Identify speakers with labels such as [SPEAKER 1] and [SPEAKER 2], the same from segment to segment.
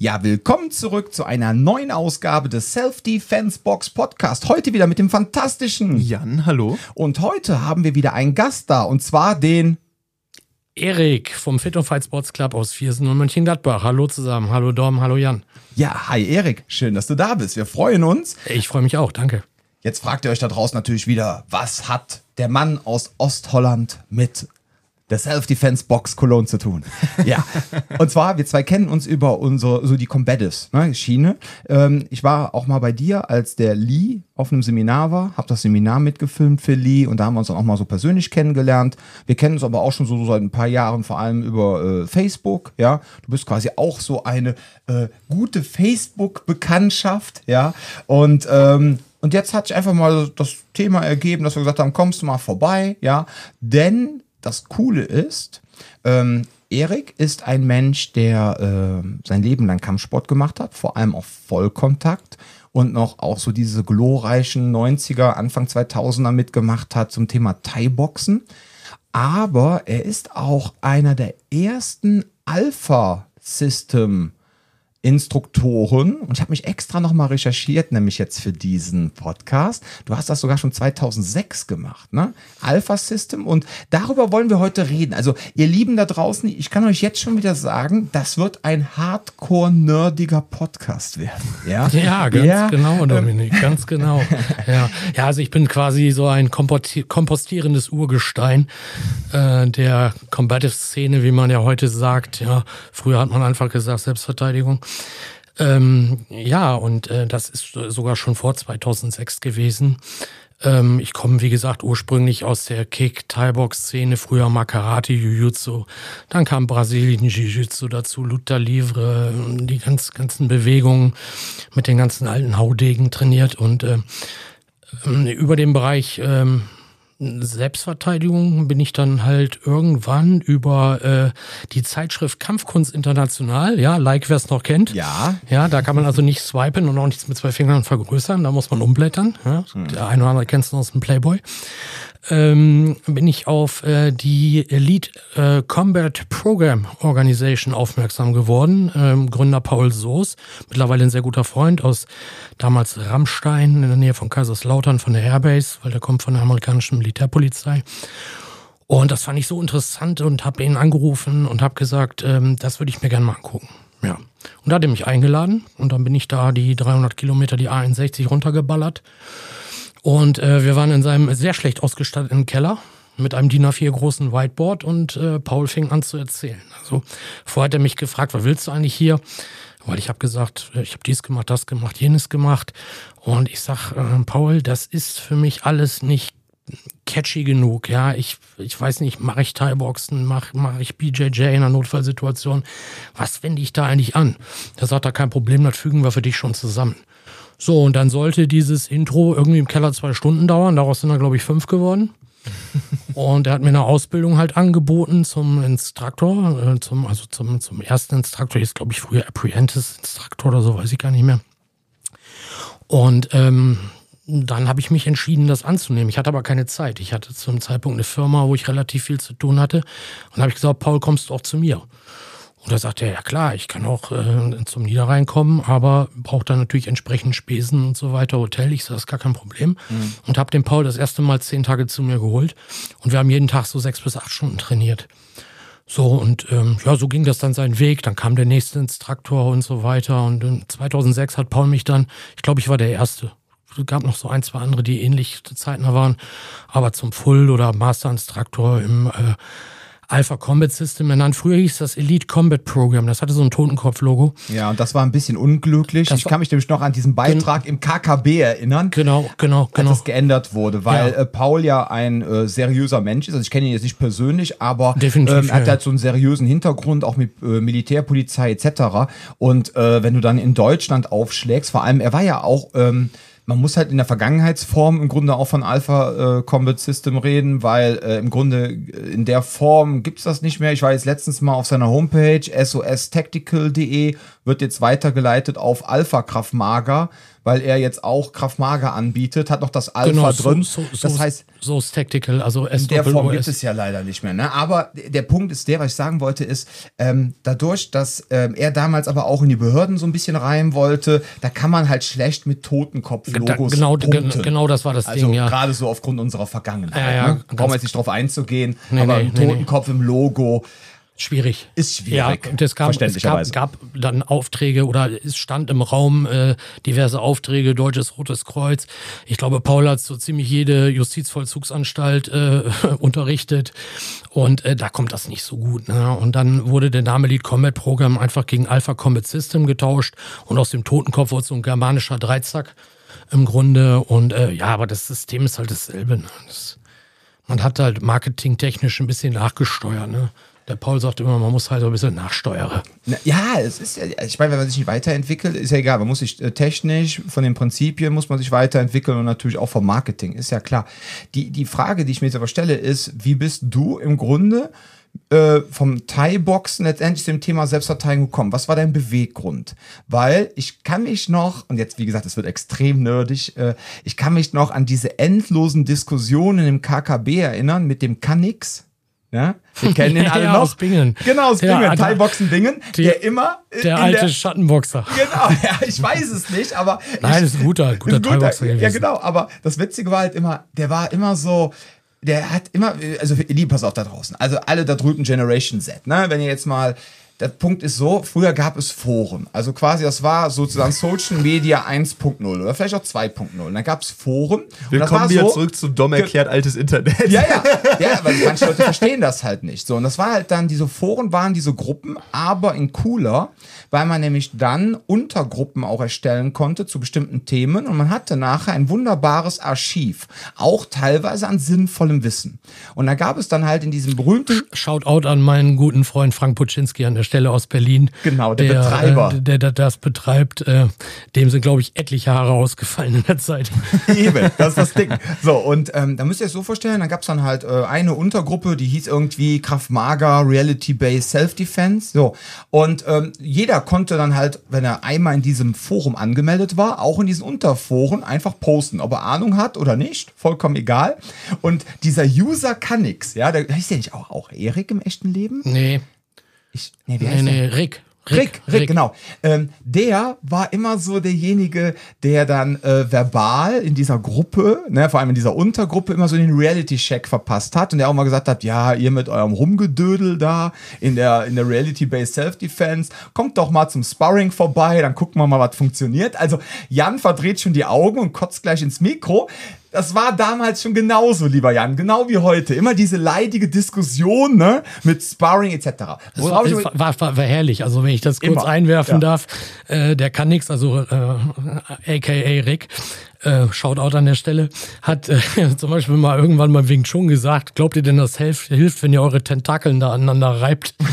[SPEAKER 1] Ja, willkommen zurück zu einer neuen Ausgabe des Self-Defense Box Podcast. Heute wieder mit dem fantastischen
[SPEAKER 2] Jan, hallo.
[SPEAKER 1] Und heute haben wir wieder einen Gast da und zwar den
[SPEAKER 3] Erik vom Fit und Fight Sports Club aus Viersen und Mönchengladbach. Hallo zusammen. Hallo Dom, hallo Jan.
[SPEAKER 1] Ja, hi Erik. Schön, dass du da bist. Wir freuen uns.
[SPEAKER 3] Ich freue mich auch, danke.
[SPEAKER 1] Jetzt fragt ihr euch da draußen natürlich wieder, was hat der Mann aus Ostholland mit der Self-Defense Box Cologne zu tun. Ja. Und zwar, wir zwei kennen uns über unsere, so die Combatives, ne, Schiene. Ähm, ich war auch mal bei dir, als der Lee auf einem Seminar war, habe das Seminar mitgefilmt für Lee und da haben wir uns dann auch mal so persönlich kennengelernt. Wir kennen uns aber auch schon so, so seit ein paar Jahren, vor allem über äh, Facebook, ja. Du bist quasi auch so eine äh, gute Facebook-Bekanntschaft, ja. Und ähm, und jetzt hat sich einfach mal das Thema ergeben, dass wir gesagt haben, kommst du mal vorbei, ja. Denn das Coole ist, ähm, Erik ist ein Mensch, der äh, sein Leben lang Kampfsport gemacht hat, vor allem auf Vollkontakt und noch auch so diese glorreichen 90er, Anfang 2000er mitgemacht hat zum Thema Thai-Boxen. Aber er ist auch einer der ersten Alpha-System- Instruktoren und ich habe mich extra nochmal recherchiert, nämlich jetzt für diesen Podcast. Du hast das sogar schon 2006 gemacht, ne? Alpha System und darüber wollen wir heute reden. Also ihr Lieben da draußen, ich kann euch jetzt schon wieder sagen, das wird ein hardcore-nerdiger Podcast werden. Ja,
[SPEAKER 3] ja ganz ja. genau, Dominik, ganz genau. Ja. ja, also ich bin quasi so ein kompostierendes Urgestein äh, der Combative-Szene, wie man ja heute sagt. Ja, früher hat man einfach gesagt Selbstverteidigung. Ähm, ja, und äh, das ist sogar schon vor 2006 gewesen. Ähm, ich komme, wie gesagt, ursprünglich aus der Kick-Thai-Box-Szene, früher mal Karate, Jiu-Jitsu. Dann kam Brasilien Jiu-Jitsu dazu, Luther Livre, die ganz, ganzen Bewegungen mit den ganzen alten Haudegen trainiert und äh, über den Bereich ähm, Selbstverteidigung bin ich dann halt irgendwann über äh, die Zeitschrift Kampfkunst International, ja, like wer es noch kennt.
[SPEAKER 1] Ja.
[SPEAKER 3] Ja, da kann man also nicht swipen und auch nichts mit zwei Fingern vergrößern, da muss man umblättern. Ja. Hm. Der eine oder andere kennt es noch aus dem Playboy ähm, bin ich auf äh, die Elite äh, Combat Program Organization aufmerksam geworden. Ähm, Gründer Paul Soos, mittlerweile ein sehr guter Freund aus damals Rammstein in der Nähe von Kaiserslautern von der Airbase, weil der kommt von der amerikanischen Militärpolizei. Und das fand ich so interessant und habe ihn angerufen und habe gesagt, ähm, das würde ich mir gerne mal angucken. Ja. Und da hat er mich eingeladen und dann bin ich da die 300 Kilometer die A61 runtergeballert. Und äh, wir waren in seinem sehr schlecht ausgestatteten Keller mit einem DIN A4 großen Whiteboard und äh, Paul fing an zu erzählen. Also vorher hat er mich gefragt, was willst du eigentlich hier? Weil ich habe gesagt, äh, ich habe dies gemacht, das gemacht, jenes gemacht. Und ich sag, äh, Paul, das ist für mich alles nicht catchy genug. Ja, ich, ich weiß nicht, mache ich Thai-Boxen, mache mach ich BJJ in einer Notfallsituation? Was wende ich da eigentlich an? Da sagt er, kein Problem, das fügen wir für dich schon zusammen. So, und dann sollte dieses Intro irgendwie im Keller zwei Stunden dauern. Daraus sind da, glaube ich, fünf geworden. und er hat mir eine Ausbildung halt angeboten zum Instruktor, äh, zum, also zum, zum ersten Instruktor, ist glaube ich früher Apprentice Instruktor oder so, weiß ich gar nicht mehr. Und ähm, dann habe ich mich entschieden, das anzunehmen. Ich hatte aber keine Zeit. Ich hatte zum Zeitpunkt eine Firma, wo ich relativ viel zu tun hatte. Und habe ich gesagt, Paul, kommst du auch zu mir? Und da sagt er, ja klar, ich kann auch äh, zum Niederrhein kommen, aber braucht dann natürlich entsprechend Spesen und so weiter, Hotel. Ich sage, das ist gar kein Problem. Mhm. Und habe den Paul das erste Mal zehn Tage zu mir geholt. Und wir haben jeden Tag so sechs bis acht Stunden trainiert. So, und ähm, ja, so ging das dann seinen Weg. Dann kam der nächste Instruktor und so weiter. Und in 2006 hat Paul mich dann, ich glaube, ich war der Erste. Es gab noch so ein, zwei andere, die ähnlich zeitnah waren. Aber zum Full- oder Master-Instruktor im äh, Alpha Combat System ernannt. Früher hieß das Elite Combat Program. Das hatte so ein Totenkopf-Logo.
[SPEAKER 1] Ja, und das war ein bisschen unglücklich. Das ich kann mich nämlich noch an diesen Beitrag im KKB erinnern.
[SPEAKER 3] Genau, genau, genau.
[SPEAKER 1] Als es geändert wurde, weil ja. äh, Paul ja ein äh, seriöser Mensch ist. Also ich kenne ihn jetzt nicht persönlich, aber
[SPEAKER 3] Definitiv,
[SPEAKER 1] ähm, er hat halt so einen seriösen Hintergrund, auch mit äh, Militärpolizei etc. Und äh, wenn du dann in Deutschland aufschlägst, vor allem, er war ja auch ähm, man muss halt in der Vergangenheitsform im Grunde auch von Alpha äh, Combat System reden, weil äh, im Grunde äh, in der Form gibt es das nicht mehr. Ich war jetzt letztens mal auf seiner Homepage sostactical.de, wird jetzt weitergeleitet auf Alpha Kraftmager, weil er jetzt auch Kraft Maga anbietet, hat noch das Alpha
[SPEAKER 3] Genau,
[SPEAKER 1] drin.
[SPEAKER 3] so, so,
[SPEAKER 1] das
[SPEAKER 3] so,
[SPEAKER 1] heißt,
[SPEAKER 3] so ist Tactical, also S
[SPEAKER 1] in der Form gibt es ja leider nicht mehr. Ne? Aber der Punkt ist der, was ich sagen wollte, ist, ähm, dadurch, dass ähm, er damals aber auch in die Behörden so ein bisschen rein wollte, da kann man halt schlecht mit Totenkopf-Logos
[SPEAKER 3] genau,
[SPEAKER 1] punkten.
[SPEAKER 3] gen- genau das war das
[SPEAKER 1] Also
[SPEAKER 3] Ding, ja.
[SPEAKER 1] gerade so aufgrund unserer Vergangenheit.
[SPEAKER 3] Ja, ja,
[SPEAKER 1] ne? Brauchen wir jetzt nicht drauf einzugehen,
[SPEAKER 3] Nee,
[SPEAKER 1] aber
[SPEAKER 3] nee,
[SPEAKER 1] ein
[SPEAKER 3] nee.
[SPEAKER 1] Totenkopf im Logo
[SPEAKER 3] Schwierig.
[SPEAKER 1] ist schwierig.
[SPEAKER 3] Ja, und es gab, es gab, gab dann Aufträge oder es stand im Raum äh, diverse Aufträge, Deutsches Rotes Kreuz. Ich glaube, Paul hat so ziemlich jede Justizvollzugsanstalt äh, unterrichtet und äh, da kommt das nicht so gut. Ne? Und dann wurde der Name Lead Combat Program einfach gegen Alpha Combat System getauscht und aus dem Totenkopf wurde so ein germanischer Dreizack im Grunde. Und äh, ja, aber das System ist halt dasselbe. Ne? Das, man hat halt marketingtechnisch ein bisschen nachgesteuert. Ne? Der Paul sagt immer, man muss halt so ein bisschen nachsteuern.
[SPEAKER 1] Na, Ja, es ist ja, ich meine, wenn man sich nicht weiterentwickelt, ist ja egal. Man muss sich äh, technisch, von den Prinzipien muss man sich weiterentwickeln und natürlich auch vom Marketing, ist ja klar. Die, die Frage, die ich mir jetzt aber stelle, ist, wie bist du im Grunde äh, vom Thai-Boxen letztendlich zum Thema Selbstverteidigung gekommen? Was war dein Beweggrund? Weil ich kann mich noch, und jetzt wie gesagt, es wird extrem nerdig, äh, ich kann mich noch an diese endlosen Diskussionen im KKB erinnern mit dem Kannix. Ja, wir kennen ihn
[SPEAKER 3] Ja,
[SPEAKER 1] alle
[SPEAKER 3] ja,
[SPEAKER 1] noch.
[SPEAKER 3] aus Bingen.
[SPEAKER 1] Genau, aus Bingen. Thai-Boxen Bingen,
[SPEAKER 3] Die-
[SPEAKER 1] der immer in
[SPEAKER 3] Der alte
[SPEAKER 1] der,
[SPEAKER 3] Schattenboxer.
[SPEAKER 1] Genau, ja, ich weiß es nicht, aber.
[SPEAKER 3] Nein,
[SPEAKER 1] ich,
[SPEAKER 3] ist ein guter, guter
[SPEAKER 1] ein
[SPEAKER 3] Thai-Boxer
[SPEAKER 1] Ja, genau, aber das Witzige war halt immer, der war immer so. Der hat immer, also lieb, pass auf da draußen. Also alle da drüben Generation Z, ne? Wenn ihr jetzt mal, der Punkt ist so, früher gab es Foren. Also quasi, das war sozusagen Social Media 1.0 oder vielleicht auch 2.0. Und dann gab es Foren. und das
[SPEAKER 2] Willkommen
[SPEAKER 1] war
[SPEAKER 2] wieder
[SPEAKER 1] so,
[SPEAKER 2] zurück zu Dom erklärt altes Internet.
[SPEAKER 1] ja, ja, ja, weil manche Leute verstehen das halt nicht. So, und das war halt dann, diese Foren waren diese Gruppen, aber in cooler, weil man nämlich dann Untergruppen auch erstellen konnte zu bestimmten Themen und man hatte nachher ein wunderbares Archiv, auch teilweise an sinnvollem Wissen. Und da gab es dann halt in diesem berühmten
[SPEAKER 3] Shoutout an meinen guten Freund Frank Puczynski an der Stelle aus Berlin.
[SPEAKER 1] Genau, der Betreiber.
[SPEAKER 3] Äh, der, der das betreibt. Äh, dem sind, glaube ich, etliche Haare ausgefallen in der Zeit.
[SPEAKER 1] Eben, das ist das Ding. So, und ähm, da müsst ihr es so vorstellen, da gab es dann halt äh, eine Untergruppe, die hieß irgendwie Kraft Maga Reality-Based Self-Defense. So, und ähm, jeder konnte dann halt, wenn er einmal in diesem Forum angemeldet war, auch in diesen Unterforen einfach posten, ob er Ahnung hat oder nicht, vollkommen egal. Und dieser User kann nix, ja, der heißt ja nicht auch, auch Erik im echten Leben?
[SPEAKER 3] Nee,
[SPEAKER 1] Ich, nee, wie
[SPEAKER 3] nee,
[SPEAKER 1] heißt der?
[SPEAKER 3] nee, Rick.
[SPEAKER 1] Rick, Rick, genau. Ähm, der war immer so derjenige, der dann äh, verbal in dieser Gruppe, ne, vor allem in dieser Untergruppe, immer so den Reality-Check verpasst hat und der auch mal gesagt hat, ja, ihr mit eurem Rumgedödel da in der, in der Reality-Based Self-Defense, kommt doch mal zum Sparring vorbei, dann gucken wir mal, was funktioniert. Also Jan verdreht schon die Augen und kotzt gleich ins Mikro. Das war damals schon genauso, lieber Jan, genau wie heute. Immer diese leidige Diskussion, ne, mit Sparring etc.
[SPEAKER 3] Das
[SPEAKER 1] ich-
[SPEAKER 3] war, war, war, war herrlich. Also wenn ich das kurz
[SPEAKER 1] Immer,
[SPEAKER 3] einwerfen
[SPEAKER 1] ja.
[SPEAKER 3] darf, äh, der kann nix, also äh, aka Rick, äh, Shoutout an der Stelle, hat äh, zum Beispiel mal irgendwann mal Wing Chun gesagt, glaubt ihr denn, das hilft, hilft wenn ihr eure Tentakeln da aneinander reibt?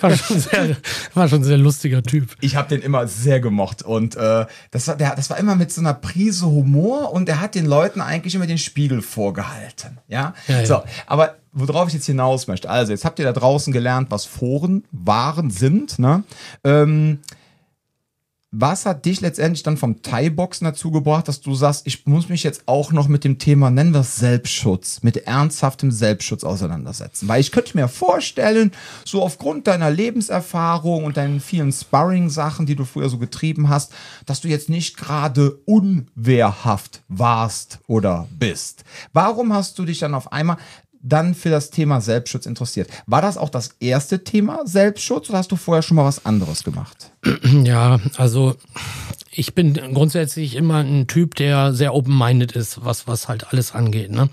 [SPEAKER 3] War, schon sehr, war schon ein sehr lustiger Typ.
[SPEAKER 1] ich habe den immer sehr gemocht und äh, das war der, das war immer mit so einer Prise Humor und er hat den Leuten eigentlich immer den Spiegel vorgehalten, ja.
[SPEAKER 3] Ja, ja.
[SPEAKER 1] So, aber worauf ich jetzt hinaus möchte, also jetzt habt ihr da draußen gelernt, was Foren waren, sind, ne? Ähm, was hat dich letztendlich dann vom Thai-Boxen dazu gebracht, dass du sagst, ich muss mich jetzt auch noch mit dem Thema, nennen wir es Selbstschutz, mit ernsthaftem Selbstschutz auseinandersetzen? Weil ich könnte mir vorstellen, so aufgrund deiner Lebenserfahrung und deinen vielen Sparring-Sachen, die du früher so getrieben hast, dass du jetzt nicht gerade unwehrhaft warst oder bist. Warum hast du dich dann auf einmal dann für das Thema Selbstschutz interessiert? War das auch das erste Thema Selbstschutz oder hast du vorher schon mal was anderes gemacht?
[SPEAKER 3] Ja, also ich bin grundsätzlich immer ein Typ, der sehr open-minded ist, was, was halt alles angeht. Ne?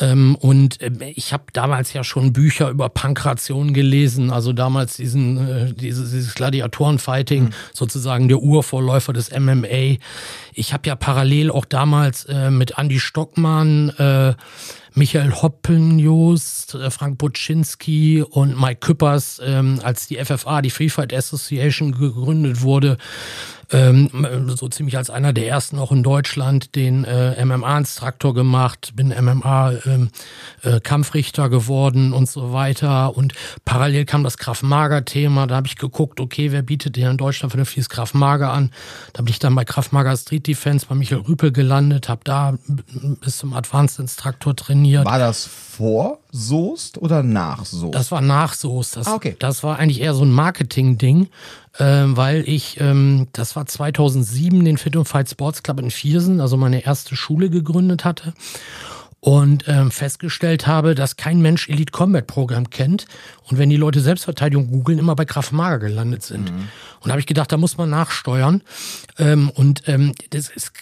[SPEAKER 3] Ähm, und ähm, ich habe damals ja schon Bücher über Pankration gelesen, also damals diesen, äh, dieses, dieses Gladiatorenfighting, sozusagen der Urvorläufer des MMA. Ich habe ja parallel auch damals äh, mit Andy Stockmann, äh, Michael Hoppenjost, äh, Frank Buczynski und Mike Küppers, ähm, als die FFA, die Free Fight Association, gegründet wurde, ähm, so ziemlich als einer der ersten auch in Deutschland den äh, MMA-Instruktor gemacht, bin MMA-Kampfrichter ähm, äh, geworden und so weiter. Und parallel kam das Kraft-Mager-Thema. Da habe ich geguckt, okay, wer bietet dir in Deutschland vernünftiges Kraft-Mager an? Da bin ich dann bei Kraft-Mager Street Defense bei Michael Rüpel gelandet, habe da bis zum Advanced Instruktor trainiert.
[SPEAKER 1] War das vor Soest oder nach Soest?
[SPEAKER 3] Das war nach Soest. Das,
[SPEAKER 1] ah, okay.
[SPEAKER 3] das war eigentlich eher so ein Marketing-Ding äh, weil ich, ähm, das war 2007, den Fit and Fight Sports Club in Viersen, also meine erste Schule gegründet hatte und ähm, festgestellt habe, dass kein Mensch Elite Combat Programm kennt und wenn die Leute Selbstverteidigung googeln, immer bei Kraft Mager gelandet sind. Mhm. Und da habe ich gedacht, da muss man nachsteuern. Ähm, und ähm, das ist,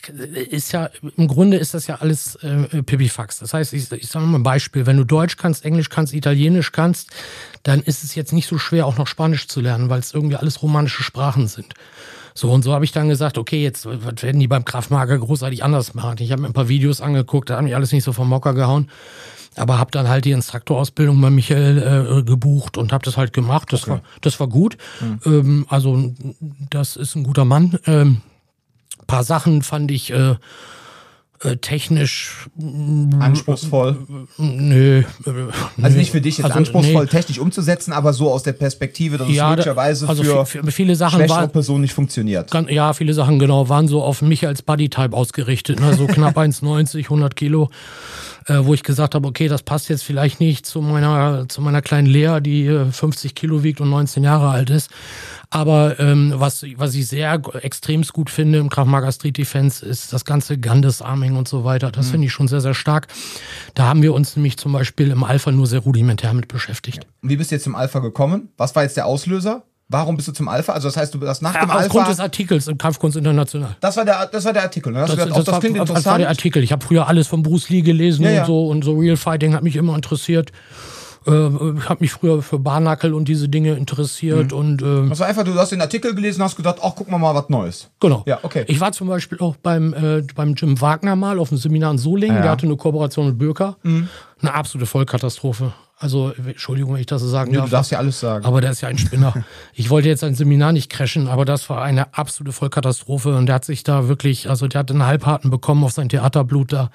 [SPEAKER 3] ist ja, im Grunde ist das ja alles äh, Pipifax. Das heißt, ich, ich sage mal ein Beispiel, wenn du Deutsch kannst, Englisch kannst, Italienisch kannst, dann ist es jetzt nicht so schwer, auch noch Spanisch zu lernen, weil es irgendwie alles romanische Sprachen sind. So und so habe ich dann gesagt, okay, jetzt was werden die beim Kraftmager großartig anders machen. Ich habe mir ein paar Videos angeguckt, da haben die alles nicht so vom Mocker gehauen. Aber habe dann halt die Instruktorausbildung bei Michael äh, gebucht und habe das halt gemacht. Das, okay. war, das war gut. Mhm. Ähm, also das ist ein guter Mann. Ähm, paar Sachen fand ich äh, äh, technisch
[SPEAKER 1] mm, anspruchsvoll.
[SPEAKER 3] Nö. Äh,
[SPEAKER 1] also nicht für dich jetzt also, anspruchsvoll nee. technisch umzusetzen, aber so aus der Perspektive, dass ja, es möglicherweise also für,
[SPEAKER 3] für viele Sachen
[SPEAKER 1] war, Personen nicht funktioniert.
[SPEAKER 3] Kann, ja, viele Sachen genau waren so auf mich als Bodytype ausgerichtet, ne? so knapp 1,90, 100 Kilo äh, wo ich gesagt habe, okay, das passt jetzt vielleicht nicht zu meiner, zu meiner kleinen Lea, die 50 Kilo wiegt und 19 Jahre alt ist. Aber ähm, was, was ich sehr extremst gut finde im Kraftmager Street Defense ist das ganze Gandes Arming und so weiter. Das mhm. finde ich schon sehr, sehr stark. Da haben wir uns nämlich zum Beispiel im Alpha nur sehr rudimentär mit beschäftigt.
[SPEAKER 1] Und wie bist du jetzt zum Alpha gekommen? Was war jetzt der Auslöser? Warum bist du zum Alpha? Also das heißt, du bist nach ja, dem Alpha... Aufgrund
[SPEAKER 3] des Artikels im Kampfkunst International.
[SPEAKER 1] Das war der, das war der Artikel, ne?
[SPEAKER 3] Das, das, das, das, klingt war, interessant. das war der Artikel. Ich habe früher alles von Bruce Lee gelesen ja, ja. und so und so Real Fighting hat mich immer interessiert. Äh, habe mich früher für Barnackel und diese Dinge interessiert mhm. und äh,
[SPEAKER 1] also einfach, du hast den Artikel gelesen, hast gedacht, ach, guck mal mal was Neues.
[SPEAKER 3] Genau. Ja, okay. Ich war zum Beispiel auch beim äh, beim Jim Wagner mal auf dem Seminar in Solingen. Ja. Der hatte eine Kooperation mit Bürker. Mhm. Eine absolute Vollkatastrophe. Also, Entschuldigung, wenn ich das so sagen
[SPEAKER 1] nee, darf. Du darfst ja alles sagen.
[SPEAKER 3] Aber der ist ja ein Spinner. ich wollte jetzt ein Seminar nicht crashen, aber das war eine absolute Vollkatastrophe. Und der hat sich da wirklich, also der hat einen Halbharten bekommen auf sein Theaterblut da.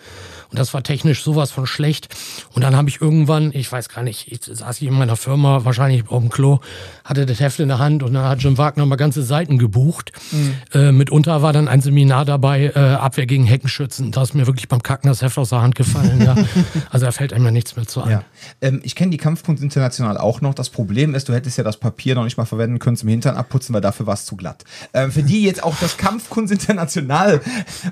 [SPEAKER 3] Und das war technisch sowas von schlecht. Und dann habe ich irgendwann, ich weiß gar nicht, ich saß hier in meiner Firma, wahrscheinlich auf dem Klo, hatte das Heft in der Hand und dann hat Jim Wagner mal ganze Seiten gebucht. Mhm. Äh, mitunter war dann ein Seminar dabei, äh, Abwehr gegen Heckenschützen. Da ist mir wirklich beim Kacken das Heft aus der Hand gefallen. ja. Also da fällt einem ja nichts mehr zu ein. Ja.
[SPEAKER 1] Ähm, ich kenne die Kampfkunst international auch noch. Das Problem ist, du hättest ja das Papier noch nicht mal verwenden können zum Hintern abputzen, weil dafür war es zu glatt. Ähm, für die jetzt auch das Kampfkunst international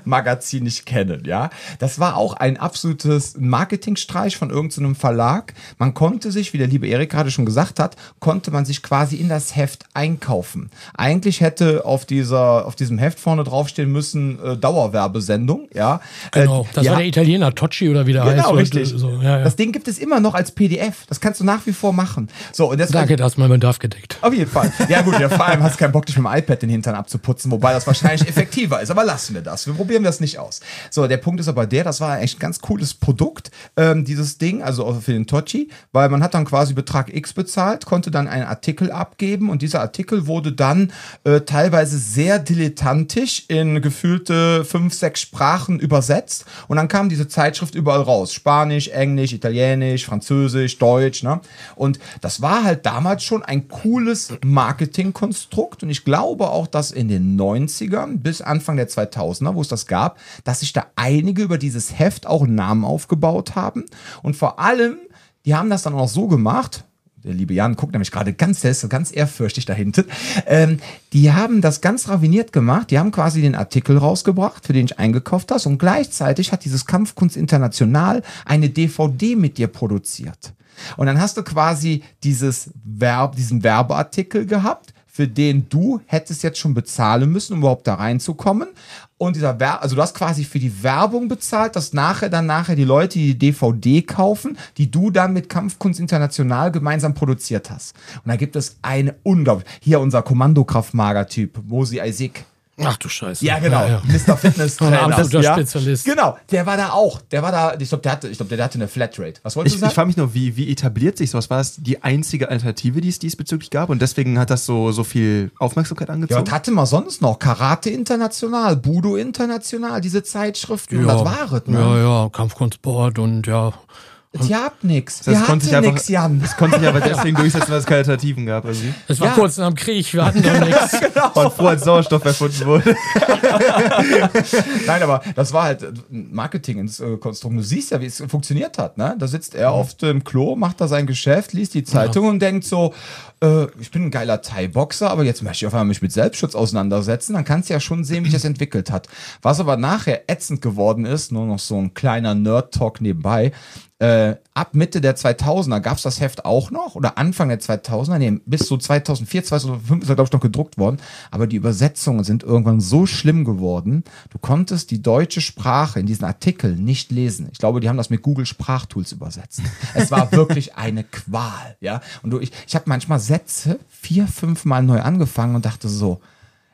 [SPEAKER 1] Magazin nicht kennen, ja, das war auch ein absolutes Marketingstreich von irgendeinem Verlag. Man konnte sich, wie der liebe Erik gerade schon gesagt hat, konnte man sich quasi in das Heft einkaufen. Eigentlich hätte auf dieser, auf diesem Heft vorne draufstehen müssen äh, Dauerwerbesendung, ja.
[SPEAKER 3] Genau, das ja. war der Italiener Tocci oder wie der
[SPEAKER 1] genau,
[SPEAKER 3] heißt.
[SPEAKER 1] Genau, richtig. So, ja, ja. Das Ding gibt es immer noch als PDF. Das kannst du nach wie vor machen. So, und
[SPEAKER 3] deswegen, Danke, da ist mein Bedarf gedeckt.
[SPEAKER 1] Auf jeden Fall. Ja gut, ja, vor allem hast du keinen Bock, dich mit dem iPad den Hintern abzuputzen, wobei das wahrscheinlich effektiver ist. Aber lassen wir das. Wir probieren das nicht aus. So, der Punkt ist aber der, das war echt ein ganz cooles Produkt, ähm, dieses Ding, also für den Tochi, weil man hat dann quasi Betrag X bezahlt, konnte dann einen Artikel abgeben und dieser Artikel wurde dann äh, teilweise sehr dilettantisch in gefühlte fünf, sechs Sprachen übersetzt und dann kam diese Zeitschrift überall raus. Spanisch, Englisch, Italienisch, Französisch, Deutsch, ne? Und das war halt damals schon ein cooles Marketingkonstrukt. Und ich glaube auch, dass in den 90ern bis Anfang der 2000er, wo es das gab, dass sich da einige über dieses Heft auch Namen aufgebaut haben. Und vor allem, die haben das dann auch so gemacht, der liebe Jan guckt nämlich gerade ganz, ganz ehrfürchtig da hinten. Ähm, die haben das ganz raviniert gemacht. Die haben quasi den Artikel rausgebracht, für den ich eingekauft hast. Und gleichzeitig hat dieses Kampfkunst International eine DVD mit dir produziert. Und dann hast du quasi dieses Verb, diesen Werbeartikel gehabt, für den du hättest jetzt schon bezahlen müssen, um überhaupt da reinzukommen. Und dieser Ver also du hast quasi für die Werbung bezahlt, dass nachher dann nachher die Leute die DVD kaufen, die du dann mit Kampfkunst International gemeinsam produziert hast. Und da gibt es eine unglaublich, hier unser Kommandokraftmager-Typ, Mosi Isaac
[SPEAKER 3] Ach du Scheiße.
[SPEAKER 1] Ja, genau.
[SPEAKER 3] Ja, ja.
[SPEAKER 1] Mr. Fitness
[SPEAKER 3] Ein
[SPEAKER 1] Trainer.
[SPEAKER 3] absoluter
[SPEAKER 1] ja.
[SPEAKER 3] Spezialist.
[SPEAKER 1] Genau, der war da auch. Der war da, ich glaube, der hatte, ich glaube, der hatte eine Flatrate. Was wolltest
[SPEAKER 2] Ich,
[SPEAKER 1] du
[SPEAKER 2] ich
[SPEAKER 1] sagen?
[SPEAKER 2] frage mich nur, wie, wie etabliert sich sowas? War das die einzige Alternative, die es diesbezüglich gab? Und deswegen hat das so, so viel Aufmerksamkeit
[SPEAKER 1] ja,
[SPEAKER 2] angezogen?
[SPEAKER 1] was hatte man sonst noch? Karate International, Budo International, diese Zeitschriften. Und das war es, ne?
[SPEAKER 3] Ja, ja, Kampfkunstsport und ja.
[SPEAKER 1] Ihr habt nix.
[SPEAKER 2] das
[SPEAKER 1] Ihr
[SPEAKER 2] konnte sich einfach-
[SPEAKER 1] nix, Jan.
[SPEAKER 2] Das konnte sich aber deswegen durchsetzen, weil es keine Alternativen gab. Also.
[SPEAKER 3] Es war
[SPEAKER 1] Ja.
[SPEAKER 3] kurz nach dem Krieg, wir hatten doch nichts.
[SPEAKER 2] Und vor als Sauerstoff erfunden wurde.
[SPEAKER 1] Nein, aber das war halt ein Marketing-Konstrukt. Du siehst ja, wie es funktioniert hat. Ne? Da sitzt er auf dem Klo, macht da sein Geschäft, liest die Zeitung und denkt so, äh, ich bin ein geiler Thai-Boxer, aber jetzt möchte ich auf einmal mich mit Selbstschutz auseinandersetzen. Dann kannst du ja schon sehen, wie sich das entwickelt hat. Was aber nachher ätzend geworden ist, nur noch so ein kleiner Nerd-Talk nebenbei, äh, ab Mitte der 2000er gab es das Heft auch noch oder Anfang der 2000er, nee, bis so 2004, 2005 ist er glaube ich noch gedruckt worden, aber die Übersetzungen sind irgendwann so schlimm geworden, du konntest die deutsche Sprache in diesen Artikeln nicht lesen. Ich glaube, die haben das mit Google Sprachtools übersetzt. Es war wirklich eine Qual, ja. Und du, ich, ich habe manchmal Sätze vier, fünf Mal neu angefangen und dachte so,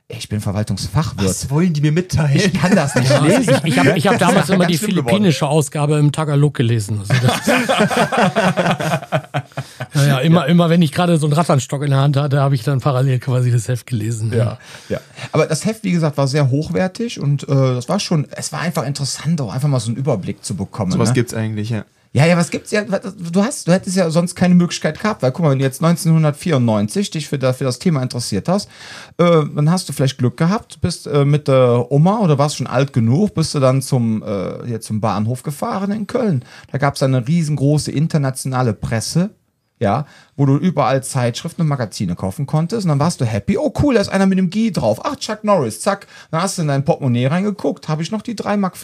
[SPEAKER 1] ich bin Verwaltungsfachwirt.
[SPEAKER 2] Was wollen die mir mitteilen?
[SPEAKER 1] Ich kann das nicht
[SPEAKER 3] Ja,
[SPEAKER 1] lesen.
[SPEAKER 3] ich ich habe ich hab damals immer die
[SPEAKER 1] schlimm geworden.
[SPEAKER 3] philippinische Ausgabe im Tagalog gelesen. Also das ja, ja, immer, immer wenn ich gerade so einen Ratternstock in der Hand hatte, habe ich dann parallel quasi das Heft gelesen.
[SPEAKER 1] Ja, ja. Aber das Heft, wie gesagt, war sehr hochwertig und äh, das war schon, es war einfach interessant, auch einfach mal so einen Überblick zu bekommen.
[SPEAKER 2] Sowas
[SPEAKER 1] ne?
[SPEAKER 2] gibt's eigentlich, ja.
[SPEAKER 1] Ja, ja, was gibt's ja? Du hast, du hättest ja sonst keine Möglichkeit gehabt, weil guck mal, wenn du jetzt 1994 dich für, das- für das Thema interessiert hast, äh, dann hast du vielleicht Glück gehabt, bist äh, mit der Oma oder warst schon alt genug, bist du dann zum, äh, hier zum Bahnhof gefahren in Köln. Da gab's eine riesengroße internationale Presse. Ja, wo du überall Zeitschriften und Magazine kaufen konntest und dann warst du happy. Oh cool, da ist einer mit dem G drauf. Ach, Chuck Norris, zack. Dann hast du in dein Portemonnaie reingeguckt. Habe ich noch die 3,50 Mark?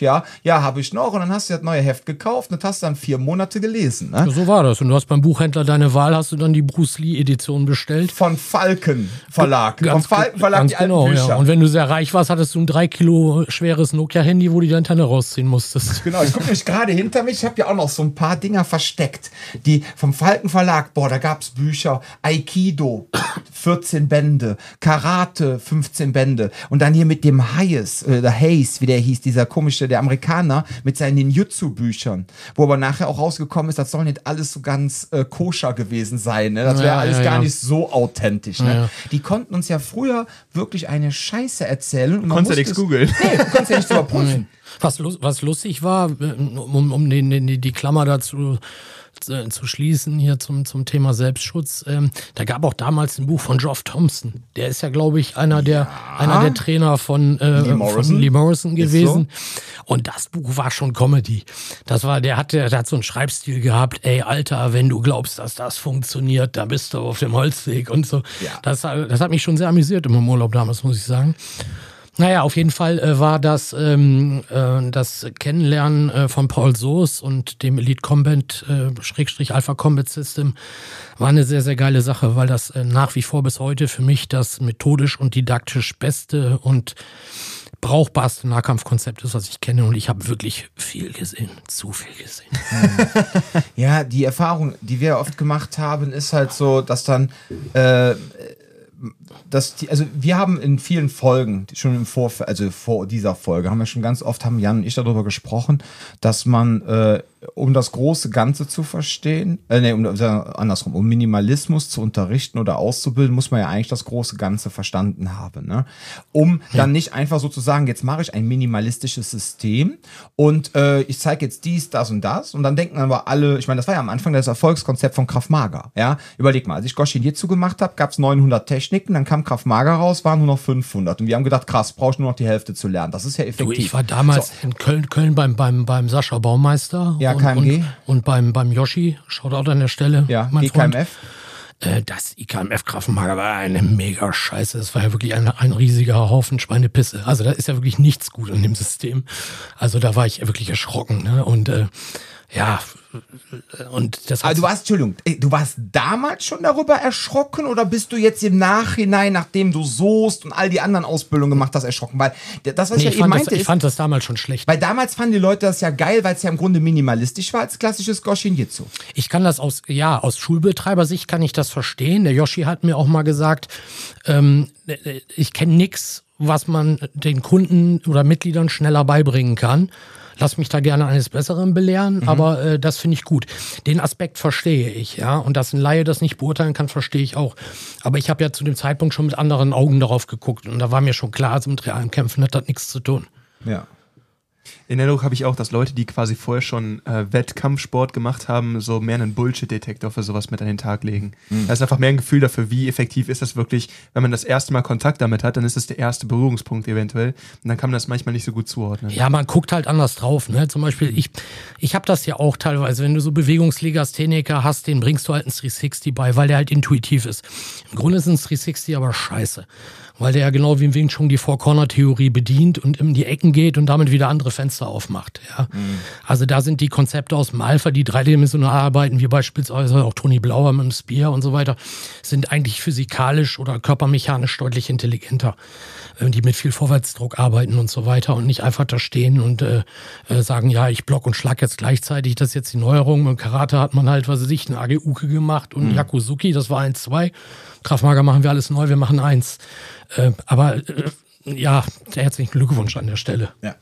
[SPEAKER 1] Ja, ja, habe ich noch. Und dann hast du das neue Heft gekauft und das hast du dann vier Monate gelesen. Ne?
[SPEAKER 3] So war das. Und du hast beim Buchhändler deine Wahl, hast du dann die Bruce Lee-Edition bestellt.
[SPEAKER 1] Von Falken Verlag. Vom Falken Verlag
[SPEAKER 3] ganz
[SPEAKER 1] die alten
[SPEAKER 3] genau,
[SPEAKER 1] Bücher.
[SPEAKER 3] ja. Und wenn du sehr reich warst, hattest du ein drei Kilo schweres Nokia-Handy, wo du die Antenne rausziehen musstest.
[SPEAKER 1] Genau, ich gucke nämlich gerade hinter mich. Ich habe ja auch noch so ein paar Dinger versteckt. Die vom Falken Verlag, boah, da gab's Bücher. Aikido, 14 Bände. Karate, 15 Bände. Und dann hier mit dem Hayes, äh, der Hayes, wie der hieß, dieser komische, der Amerikaner, mit seinen Ninjutsu-Büchern. Wo aber nachher auch rausgekommen ist, das soll nicht alles so ganz äh, koscher gewesen sein. Ne? Das wäre
[SPEAKER 3] Ja,
[SPEAKER 1] alles
[SPEAKER 3] ja,
[SPEAKER 1] gar
[SPEAKER 3] ja.
[SPEAKER 1] nicht so authentisch. Ne?
[SPEAKER 3] Ja.
[SPEAKER 1] Die konnten uns ja früher wirklich eine Scheiße erzählen. Und man
[SPEAKER 2] Konntest ja
[SPEAKER 1] musste
[SPEAKER 2] nichts
[SPEAKER 1] es-
[SPEAKER 2] googeln.
[SPEAKER 1] Nee, du konntest ja nichts überprüfen.
[SPEAKER 3] Was, was lustig war, äh, um, um den, den, die Klammer dazu zu, zu schließen hier zum, zum Thema Selbstschutz, ähm, da gab auch damals ein Buch von Geoff Thompson. Der ist ja, glaube ich, einer der, einer der Trainer von, äh,
[SPEAKER 1] Lee Morrison.
[SPEAKER 3] von Lee Morrison gewesen. Und das Buch war schon Comedy. Das war, der hatte, der hat so einen Schreibstil gehabt, ey, Alter, wenn du glaubst, dass das funktioniert, dann bist du auf dem Holzweg und so.
[SPEAKER 1] Ja.
[SPEAKER 3] Das, das hat mich schon sehr amüsiert im Urlaub damals, muss ich sagen. Naja, auf jeden Fall äh, war das ähm, äh, das Kennenlernen äh, von Paul Soos und dem Elite Combat äh, Schrägstrich Alpha Combat System war eine sehr, sehr geile Sache, weil das äh, nach wie vor bis heute für mich das methodisch und didaktisch beste und brauchbarste Nahkampfkonzept ist, was ich kenne. Und ich habe wirklich viel gesehen. Zu viel gesehen.
[SPEAKER 1] Ja, die Erfahrung, die wir oft gemacht haben, ist halt so, dass dann, äh, die, also wir haben in vielen Folgen, schon im Vorfeld, also vor dieser Folge, haben wir schon ganz oft, haben Jan und ich darüber gesprochen, dass man, äh, um das große Ganze zu verstehen, äh, nee, um, andersrum, um Minimalismus zu unterrichten oder auszubilden, muss man ja eigentlich das große Ganze verstanden haben, ne? Um dann nicht einfach so zu sagen, jetzt mache ich ein minimalistisches System und äh, ich zeige jetzt dies, das und das und dann denken aber alle, ich meine, das war ja am Anfang das Erfolgskonzept von Krav Maga, ja? Überleg mal, als ich Goshin Jitsu gemacht habe, gab es 900 Techniken, dann kam Krav Maga raus, waren nur noch 500 und wir haben gedacht, krass, brauche ich nur noch die Hälfte zu lernen. Das ist ja effektiv.
[SPEAKER 3] Du, ich war damals in Köln, Köln beim, beim, beim Sascha Baumeister
[SPEAKER 1] Ja,
[SPEAKER 3] und,
[SPEAKER 1] KMG.
[SPEAKER 3] und, und beim, beim Yoshi, Shoutout an der Stelle.
[SPEAKER 1] ja,
[SPEAKER 3] mein Freund. Äh, das IKMF Grafenmager war eine mega Scheiße. Es war ja wirklich ein, ein riesiger Haufen Schweinepisse. Also da ist ja wirklich nichts gut an dem System. Also da war ich wirklich erschrocken. Ne? Und äh, ja, und das hat
[SPEAKER 1] du warst, Entschuldigung, du warst damals schon darüber erschrocken oder bist du jetzt im Nachhinein, nachdem du Soest und all die anderen Ausbildungen gemacht hast, erschrocken? Weil das, was
[SPEAKER 3] nee,
[SPEAKER 1] ich
[SPEAKER 3] ich,
[SPEAKER 1] ja eben
[SPEAKER 3] fand das,
[SPEAKER 1] meinte,
[SPEAKER 3] ich
[SPEAKER 1] ist,
[SPEAKER 3] fand das damals schon schlecht.
[SPEAKER 1] weil damals fanden die Leute das ja geil, weil es ja im Grunde minimalistisch war als klassisches Goshin Jitsu.
[SPEAKER 3] Ich kann das aus, ja, aus Schulbetreibersicht kann ich das verstehen. Der Yoshi hat mir auch mal gesagt, ähm, ich kenne nix, was man den Kunden oder Mitgliedern schneller beibringen kann. Lass mich da gerne eines Besseren belehren, mhm. aber äh, das finde ich gut. Den Aspekt verstehe ich, ja. Und dass ein Laie das nicht beurteilen kann, verstehe ich auch. Aber ich habe ja zu dem Zeitpunkt schon mit anderen Augen darauf geguckt und da war mir schon klar, also mit realen Kämpfen hat das nichts zu tun.
[SPEAKER 2] Ja. In Erinnerung habe ich auch, dass Leute, die quasi vorher schon äh, Wettkampfsport gemacht haben, so mehr einen Bullshit-Detektor für sowas mit an den Tag legen. Mhm. Da ist einfach mehr ein Gefühl dafür, wie effektiv ist das wirklich. Wenn man das erste Mal Kontakt damit hat, dann ist das der erste Berührungspunkt eventuell. Und dann kann man das manchmal nicht so gut zuordnen.
[SPEAKER 3] Ja, man guckt halt anders drauf. Ne? Zum Beispiel, ich, ich habe das ja auch teilweise, wenn du so Bewegungslegastheniker hast, den bringst du halt ein 360 bei, weil der halt intuitiv ist. Im Grunde ist ein 360 aber scheiße weil der ja genau wie im Wing Chun die Four-Corner-Theorie bedient und in die Ecken geht und damit wieder andere Fenster aufmacht. Ja. Mhm. Also da sind die Konzepte aus dem Alpha, die dreidimensional arbeiten, wie beispielsweise auch Tony Blauer mit dem Spear und so weiter, sind eigentlich physikalisch oder körpermechanisch deutlich intelligenter, äh, die mit viel Vorwärtsdruck arbeiten und so weiter und nicht einfach da stehen und äh, äh, sagen, ja, ich block und schlag jetzt gleichzeitig, das ist jetzt die Neuerung. Im Karate hat man halt, was weiß ich, ein Ageuke gemacht und mhm. Yakuzuki, das war eins, zwei. Kraftmager machen wir alles neu, wir machen eins. Äh, aber äh, ja, herzlichen Glückwunsch an der Stelle.
[SPEAKER 1] Ja.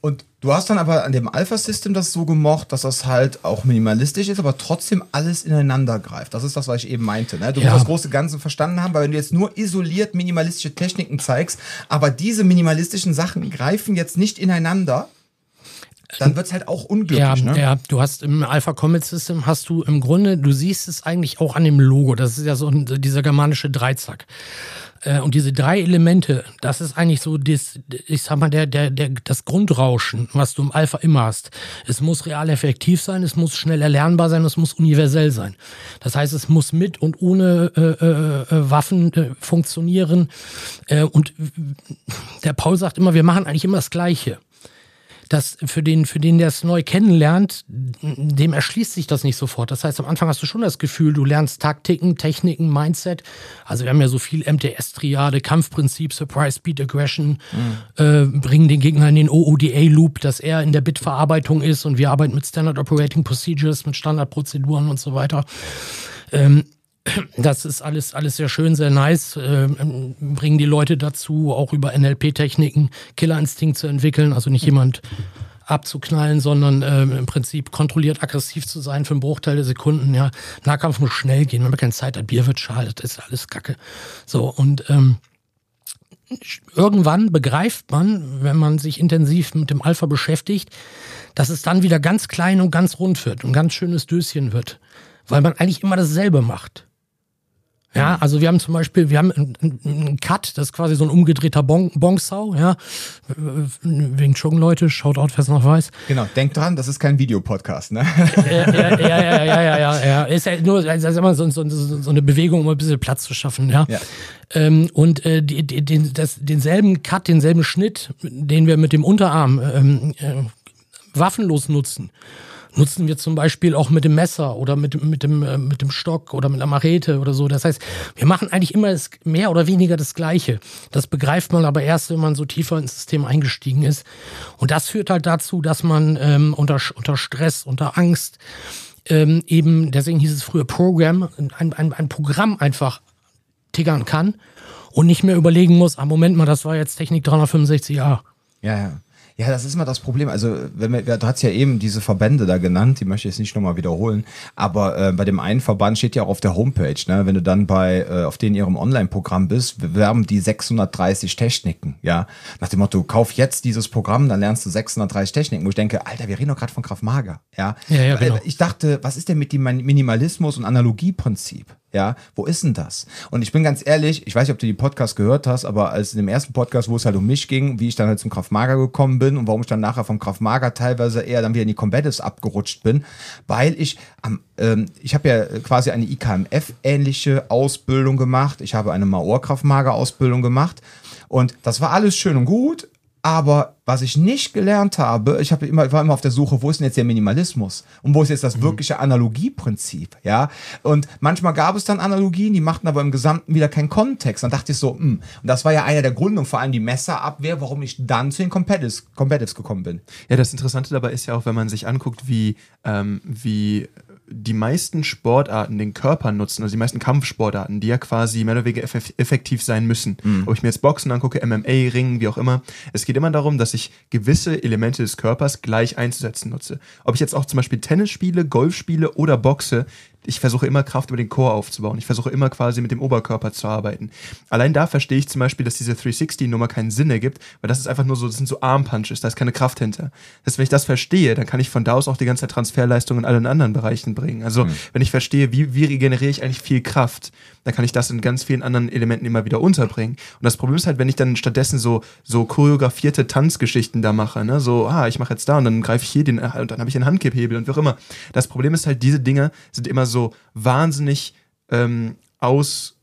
[SPEAKER 1] Und du hast dann aber an dem Alpha-System das so gemocht, dass das halt auch minimalistisch ist, aber trotzdem alles ineinander greift. Das ist das, was ich eben meinte. Ne? Du ja. musst das große Ganze verstanden haben, weil wenn du jetzt nur isoliert minimalistische Techniken zeigst, aber diese minimalistischen Sachen greifen jetzt nicht ineinander, dann wird es halt auch unglücklich.
[SPEAKER 3] Ja,
[SPEAKER 1] ne?
[SPEAKER 3] ja, du hast im Alpha Comet System hast du im Grunde, du siehst es eigentlich auch an dem Logo. Das ist ja so dieser germanische Dreizack. Äh, und diese drei Elemente, das ist eigentlich so das, ich sag mal, der, der, der, das Grundrauschen, was du im Alpha immer hast. Es muss real effektiv sein, es muss schnell erlernbar sein, es muss universell sein. Das heißt, es muss mit und ohne äh, äh, äh Waffen äh, funktionieren. Äh, und der Paul sagt immer, wir machen eigentlich immer das Gleiche dass für den, für den, der es neu kennenlernt, dem erschließt sich das nicht sofort. Das heißt, am Anfang hast du schon das Gefühl, du lernst Taktiken, Techniken, Mindset. Also wir haben ja so viel MTS-Triade, Kampfprinzip, Surprise, Speed, Aggression, mhm. äh, bringen den Gegner in den OODA-Loop, dass er in der Bitverarbeitung ist und wir arbeiten mit Standard Operating Procedures, mit Standardprozeduren und so weiter. Ähm, das ist alles, alles sehr schön, sehr nice. Ähm, bringen die Leute dazu, auch über NLP-Techniken Killerinstinkt zu entwickeln. Also nicht jemand abzuknallen, sondern ähm, im Prinzip kontrolliert aggressiv zu sein für einen Bruchteil der Sekunden. Ja, Nahkampf muss schnell gehen, wenn man keine Zeit hat, Bier wird schade, das ist alles Kacke. So, und ähm, irgendwann begreift man, wenn man sich intensiv mit dem Alpha beschäftigt, dass es dann wieder ganz klein und ganz rund wird und ganz schönes Döschen wird. Weil man eigentlich immer dasselbe macht. Ja, also wir haben zum Beispiel, wir haben einen Cut, das ist quasi so ein umgedrehter bon Bongsau, ja. Wegen Chong Leute, schaut out, wer es noch weiß.
[SPEAKER 1] Genau, denkt dran, das ist kein Videopodcast, ne?
[SPEAKER 3] Ja, ja, ja, ja, ja, ja, ja. Ist ja nur, also immer so, so, so eine Bewegung, um ein bisschen Platz zu schaffen, ja. ja. Ähm, und äh, die, die, den, das, denselben Cut, denselben Schnitt, den wir mit dem Unterarm ähm, äh, waffenlos nutzen nutzen wir zum Beispiel auch mit dem Messer oder mit, mit, dem, äh, mit dem Stock oder mit der Machete oder so. Das heißt, wir machen eigentlich immer das, mehr oder weniger das Gleiche. Das begreift man aber erst, wenn man so tiefer ins System eingestiegen ist. Und das führt halt dazu, dass man ähm, unter, unter Stress, unter Angst ähm, eben, deswegen hieß es früher Programm, ein, ein, ein Programm einfach tiggern kann und nicht mehr überlegen muss, ah, Moment mal, das war jetzt Technik 365a.
[SPEAKER 1] Ja, ja. Ja, das ist immer das Problem. Also, wenn wir, du hast ja eben diese Verbände da genannt, die möchte ich jetzt nicht nochmal wiederholen. Aber äh, bei dem einen Verband steht ja auch auf der Homepage, ne? wenn du dann bei äh, auf den ihrem Online-Programm bist, bewerben die 630 Techniken. Ja, nach dem Motto, kauf jetzt dieses Programm, dann lernst du 630 Techniken. Wo ich denke, Alter, wir reden doch gerade von Kraft Mager. Ja,
[SPEAKER 3] ja, ja genau.
[SPEAKER 1] Ich dachte, was ist denn mit dem Minimalismus und Analogieprinzip? Ja, wo ist denn das? Und ich bin ganz ehrlich, ich weiß nicht, ob du die Podcast gehört hast, aber als in dem ersten Podcast, wo es halt um mich ging, wie ich dann halt zum Kraftmager gekommen bin und warum ich dann nachher vom Kraftmager teilweise eher dann wieder in die Combatives abgerutscht bin, weil ich am, ähm, ich habe ja quasi eine IKMF-ähnliche Ausbildung gemacht. Ich habe eine Maor-Kraftmager-Ausbildung gemacht. Und das war alles schön und gut, aber was ich nicht gelernt habe, ich habe immer, war immer auf der Suche, wo ist denn jetzt der Minimalismus? Und wo ist jetzt das mhm. wirkliche Analogieprinzip? Ja. Und manchmal gab es dann Analogien, die machten aber im Gesamten wieder keinen Kontext. Dann dachte ich so, mh. Hm. und das war ja einer der Gründe und vor allem die Messerabwehr, warum ich dann zu den Competives gekommen bin.
[SPEAKER 2] Ja, das Interessante dabei ist ja auch, wenn man sich anguckt, wie, ähm, wie die meisten Sportarten den Körper nutzen, also die meisten Kampfsportarten, die ja quasi mehr oder weniger effektiv sein müssen. Mhm. Ob ich mir jetzt Boxen angucke, MMA, Ringen, wie auch immer. Es geht immer darum, dass ich gewisse Elemente des Körpers gleich einzusetzen nutze. Ob ich jetzt auch zum Beispiel Tennis spiele, Golf spiele oder boxe, ich versuche immer Kraft über den Chor aufzubauen. Ich versuche immer quasi mit dem Oberkörper zu arbeiten. Allein da verstehe ich zum Beispiel, dass diese 360-Nummer keinen Sinn ergibt, weil das ist einfach nur so, das sind so Armpunches, da ist keine Kraft hinter. Das heißt, wenn ich das verstehe, dann kann ich von da aus auch die ganze Zeit Transferleistung in allen anderen Bereichen bringen. Also, mhm. wenn ich verstehe, wie, wie regeneriere ich eigentlich viel Kraft, dann kann ich das in ganz vielen anderen Elementen immer wieder unterbringen. Und das Problem ist halt, wenn ich dann stattdessen so, so choreografierte Tanzgeschichten da mache, ne, so, ah, ich mache jetzt da und dann greife ich hier den, und dann habe ich den Handkipphebel und wie auch immer. Das Problem ist halt, diese Dinge sind immer so wahnsinnig ähm, aus,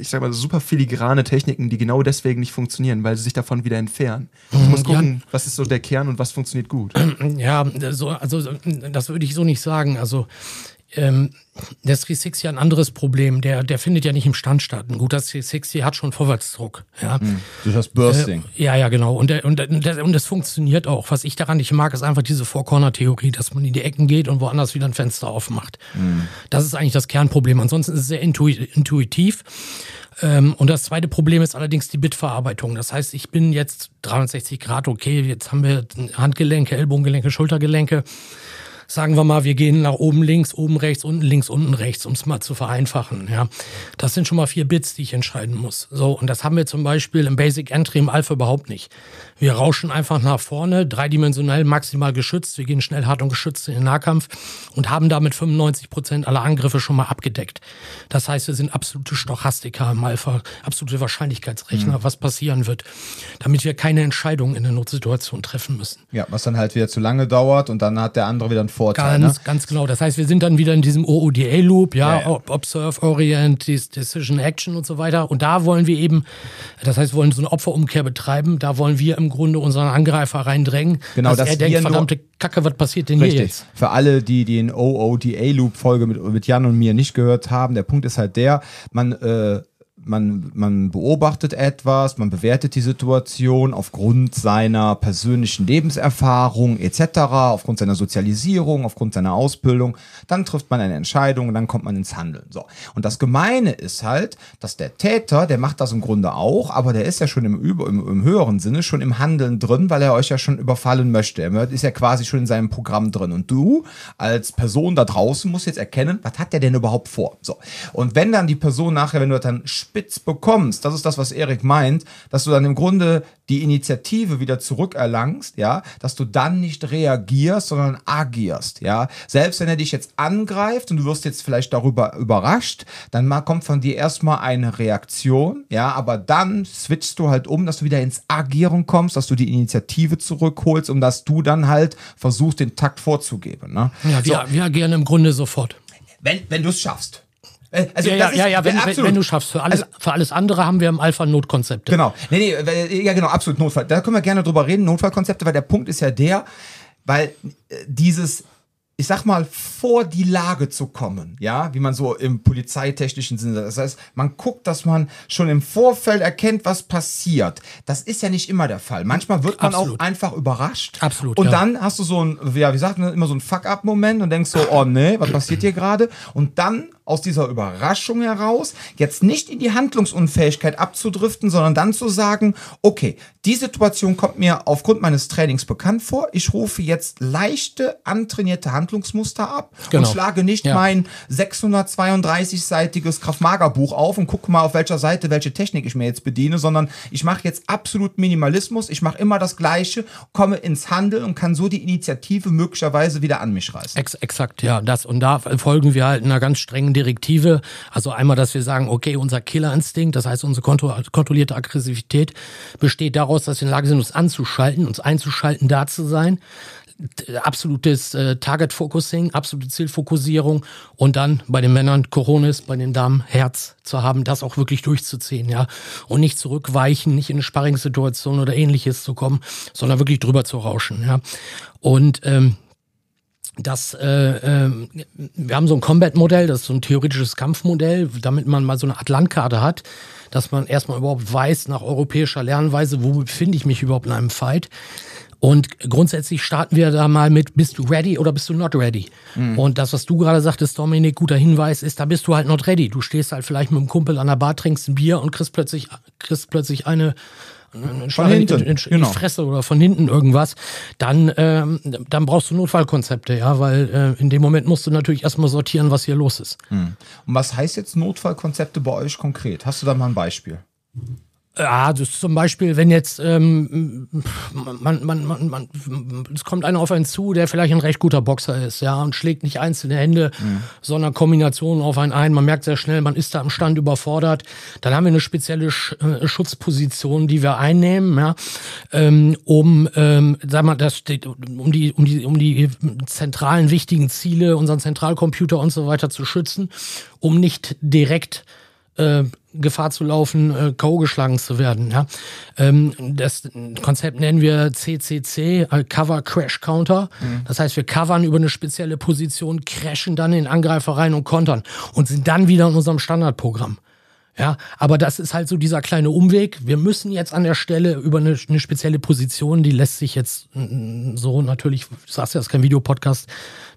[SPEAKER 2] ich sag mal, super filigrane Techniken, die genau deswegen nicht funktionieren, weil sie sich davon wieder entfernen. Ich muss gucken, ja. was ist so der Kern und was funktioniert gut.
[SPEAKER 3] Ja, so, also das würde ich so nicht sagen. Also ähm, der 360 ja ein anderes Problem. Der, der findet ja nicht im Stand statt. Ein guter 360 hat schon Vorwärtsdruck. Ja. Mhm.
[SPEAKER 1] Durch das Bursting.
[SPEAKER 3] Äh, ja, ja, genau. Und, der, und, der, und das funktioniert auch. Was ich daran nicht mag, ist einfach diese Four-Corner-Theorie, dass man in die Ecken geht und woanders wieder ein Fenster aufmacht. Mhm. Das ist eigentlich das Kernproblem. Ansonsten ist es sehr intuitiv. Ähm, und das zweite Problem ist allerdings die Bitverarbeitung. Das heißt, ich bin jetzt 360 Grad, okay, jetzt haben wir Handgelenke, Ellbogengelenke, Schultergelenke sagen wir mal, wir gehen nach oben links, oben rechts, unten links, unten rechts, um es mal zu vereinfachen. Ja, das sind schon mal vier Bits, die ich entscheiden muss. So und das haben wir zum Beispiel im Basic Entry im Alpha überhaupt nicht. Wir rauschen einfach nach vorne, dreidimensionell maximal geschützt. Wir gehen schnell hart und geschützt in den Nahkampf und haben damit 95 Prozent aller Angriffe schon mal abgedeckt. Das heißt, wir sind absolute Stochastiker im Alpha, absolute Wahrscheinlichkeitsrechner, mhm. was passieren wird, damit wir keine Entscheidungen in der Notsituation treffen müssen.
[SPEAKER 1] Ja, was dann halt wieder zu lange dauert und dann hat der andere wieder einen Vorteil.
[SPEAKER 3] Ganz, ne? ganz genau. Das heißt, wir sind dann wieder in diesem OODA-Loop, ja, ja, ja, Observe, Orient, Decision, Action und so weiter. Und da wollen wir eben, das heißt, wir wollen so eine Opferumkehr betreiben. Da wollen wir im Grunde unseren Angreifer reindrängen.
[SPEAKER 1] Genau, dass er denkt,
[SPEAKER 3] verdammte Kacke, was passiert denn richtig. hier jetzt?
[SPEAKER 1] Für alle, die den OODA-Loop-Folge mit, mit Jan und mir nicht gehört haben, der Punkt ist halt der, man äh, man, man beobachtet etwas, man bewertet die Situation aufgrund seiner persönlichen Lebenserfahrung etc., aufgrund seiner Sozialisierung, aufgrund seiner Ausbildung. Dann trifft man eine Entscheidung und dann kommt man ins Handeln. So. Und das Gemeine ist halt, dass der Täter, der macht das im Grunde auch, aber der ist ja schon im, im, im höheren Sinne schon im Handeln drin, weil er euch ja schon überfallen möchte. Er ist ja quasi schon in seinem Programm drin. Und du als Person da draußen musst jetzt erkennen, was hat der denn überhaupt vor? So. Und wenn dann die Person nachher, wenn du dann spitz bekommst, das ist das, was Erik meint, dass du dann im Grunde die Initiative wieder zurückerlangst, ja, dass du dann nicht reagierst, sondern agierst, ja. Selbst wenn er dich jetzt angreift und du wirst jetzt vielleicht darüber überrascht, dann kommt von dir erstmal eine Reaktion, ja, aber dann switchst du halt um, dass du wieder ins Agieren kommst, dass du die Initiative zurückholst, um dass du dann halt versuchst, den Takt vorzugeben, ne?
[SPEAKER 3] Ja, wir, so. wir agieren im Grunde sofort.
[SPEAKER 1] Wenn, wenn du es schaffst.
[SPEAKER 3] Äh, also ja, ja, ja, ja, wenn, wenn, wenn, du schaffst. Für alles, also, für alles andere haben wir im Alpha Notkonzepte.
[SPEAKER 1] Genau. Nee, nee, ja, genau, absolut Notfall. Da können wir gerne drüber reden, Notfallkonzepte, weil der Punkt ist ja der, weil äh, dieses ich sag mal, vor die Lage zu kommen, ja, wie man so im polizeitechnischen Sinne, das heißt, man guckt, dass man schon im Vorfeld erkennt, was passiert. Das ist ja nicht immer der Fall. Manchmal wird man Absolut. auch einfach überrascht.
[SPEAKER 3] Absolut.
[SPEAKER 1] Und ja. dann hast du so ein, ja, wie sagt man, immer so ein Fuck-up-Moment und denkst so, oh nee, was passiert hier gerade? Und dann aus dieser Überraschung heraus, jetzt nicht in die Handlungsunfähigkeit abzudriften, sondern dann zu sagen, okay, die Situation kommt mir aufgrund meines Trainings bekannt vor. Ich rufe jetzt leichte, antrainierte Handlungsmuster ab genau. und schlage nicht ja. mein 632-seitiges Kraftmagerbuch auf und gucke mal, auf welcher Seite welche Technik ich mir jetzt bediene, sondern ich mache jetzt absolut Minimalismus. Ich mache immer das Gleiche, komme ins Handeln und kann so die Initiative möglicherweise wieder an mich reißen.
[SPEAKER 3] Ex exakt, ja. Das, und da folgen wir halt einer ganz strengen Direktive. Also einmal, dass wir sagen, okay, unser Killerinstinkt, das heißt unsere kontrollierte Aggressivität, besteht daraus, dass wir in der Lage sind, uns anzuschalten, uns einzuschalten, da zu sein absolutes äh, Target-Focusing, absolute Zielfokussierung und dann bei den Männern Coronis, bei den Damen Herz zu haben, das auch wirklich durchzuziehen, ja. Und nicht zurückweichen, nicht in eine Sparringssituation oder ähnliches zu kommen, sondern wirklich drüber zu rauschen, ja. Und ähm, das, äh, äh, wir haben so ein Combat-Modell, das ist so ein theoretisches Kampfmodell, damit man mal so eine Art Landkarte hat, dass man erstmal überhaupt weiß, nach europäischer Lernweise, wo befinde ich mich überhaupt in einem Fight. Und grundsätzlich starten wir da mal mit, bist du ready oder bist du not ready?
[SPEAKER 1] Mhm.
[SPEAKER 3] Und das, was du gerade sagtest, Dominik, guter Hinweis ist, da bist du halt not ready. Du stehst halt vielleicht mit einem Kumpel an der Bar, trinkst ein Bier und kriegst plötzlich, kriegst plötzlich eine, einen Schlag in,
[SPEAKER 1] hinten,
[SPEAKER 3] in, in
[SPEAKER 1] genau.
[SPEAKER 3] die Fresse oder von hinten irgendwas, dann, ähm, dann brauchst du Notfallkonzepte, ja, weil äh, in dem Moment musst du natürlich erstmal sortieren, was hier los ist.
[SPEAKER 1] Und was heißt jetzt Notfallkonzepte bei euch konkret? Hast du da mal ein Beispiel?
[SPEAKER 3] Ja, das ist zum Beispiel, wenn jetzt ähm, man, man, man, man, es kommt einer auf einen zu, der vielleicht ein recht guter Boxer ist, ja, und schlägt nicht einzelne Hände, sondern Kombinationen auf einen ein. Man merkt sehr schnell, man ist da am Stand überfordert. Dann haben wir eine spezielle Sch äh, Schutzposition, die wir einnehmen, ja, ähm, um, ähm, sag mal, das, um die, um die, um die zentralen wichtigen Ziele, unseren Zentralcomputer und so weiter zu schützen, um nicht direkt äh, Gefahr zu laufen, äh, K.O. geschlagen zu werden. Ja? Ähm, das Konzept nennen wir CCC, äh, Cover Crash Counter. Das heißt, wir covern über eine spezielle Position, crashen dann in den Angreifer rein und kontern und sind dann wieder in unserem Standardprogramm. Ja, aber das ist halt so dieser kleine Umweg. Wir müssen jetzt an der Stelle über eine, eine spezielle Position, die lässt sich jetzt mm, so natürlich, du sagst ja, das ist kein Videopodcast,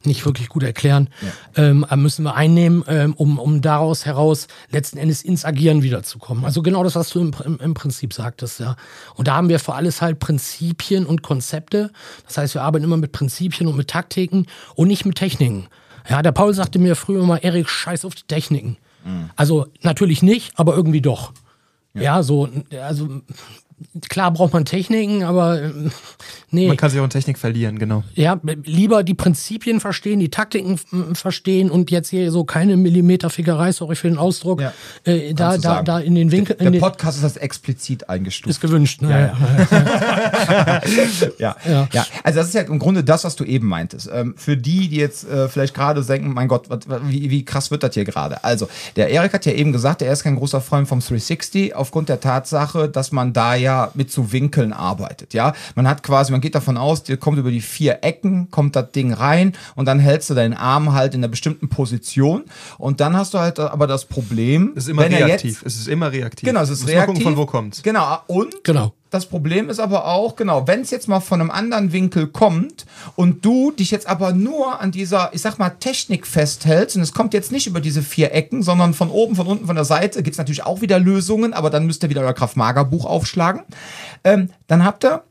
[SPEAKER 3] nicht wirklich gut erklären, ähm, aber müssen wir einnehmen, ähm, um, um daraus heraus letzten Endes ins Agieren wiederzukommen. Also genau das, was du im, im, im Prinzip sagtest, ja. Und da haben wir für alles halt Prinzipien und Konzepte. Das heißt, wir arbeiten immer mit Prinzipien und mit Taktiken und nicht mit Techniken. Ja, der Paul sagte mir früher mal, Erik, scheiß auf die Techniken. Also natürlich nicht, aber irgendwie doch. Ja, so, also klar braucht man Techniken, aber äh, nee.
[SPEAKER 2] Man kann sich auch in Technik verlieren, genau.
[SPEAKER 3] Ja, lieber die Prinzipien verstehen, die Taktiken verstehen und jetzt hier so keine Millimeterfickerei, sorry für den Ausdruck,
[SPEAKER 1] Ja,
[SPEAKER 3] äh, da, da,
[SPEAKER 1] sagen.
[SPEAKER 3] da in den Winkel,
[SPEAKER 1] Der
[SPEAKER 3] in den,
[SPEAKER 1] Podcast ist das explizit eingestuft.
[SPEAKER 3] ist gewünscht. Ne?
[SPEAKER 1] ja.
[SPEAKER 3] Ja.
[SPEAKER 1] ja. Also das ist ja im Grunde das, was du eben meintest. Ähm, für die, die jetzt äh, vielleicht gerade denken, mein Gott, wie, wie krass wird das hier gerade? Also, der Erik hat ja eben gesagt, er ist kein großer Freund vom 360, aufgrund der Tatsache, dass man da ja mit so Winkeln arbeitet. Ja, man hat quasi, man geht davon aus, dir kommt über die vier Ecken, kommt das Ding rein und dann hältst du deinen Arm halt in einer bestimmten Position und dann hast du halt aber das Problem,
[SPEAKER 2] Es ist immer
[SPEAKER 1] wenn er
[SPEAKER 2] reaktiv.
[SPEAKER 1] Jetzt,
[SPEAKER 2] es ist immer reaktiv.
[SPEAKER 1] Genau, es ist
[SPEAKER 2] Muss mal
[SPEAKER 1] reaktiv.
[SPEAKER 2] gucken, von wo kommt's.
[SPEAKER 1] Genau, und
[SPEAKER 3] Genau.
[SPEAKER 1] Das Problem ist aber auch, genau, wenn es jetzt mal von einem anderen Winkel kommt und du dich jetzt aber nur an dieser, ich sag mal, Technik festhältst und es kommt jetzt nicht über diese vier Ecken, sondern von oben, von unten, von der Seite, gibt es natürlich auch wieder Lösungen, aber dann müsst ihr wieder euer Kraft-Mager-Buch aufschlagen. Ähm, dann habt ihr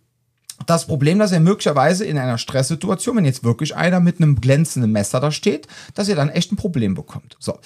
[SPEAKER 1] das Problem, dass ihr möglicherweise in einer Stresssituation, wenn jetzt wirklich einer mit einem glänzenden Messer da steht, dass ihr dann echt ein Problem bekommt. So.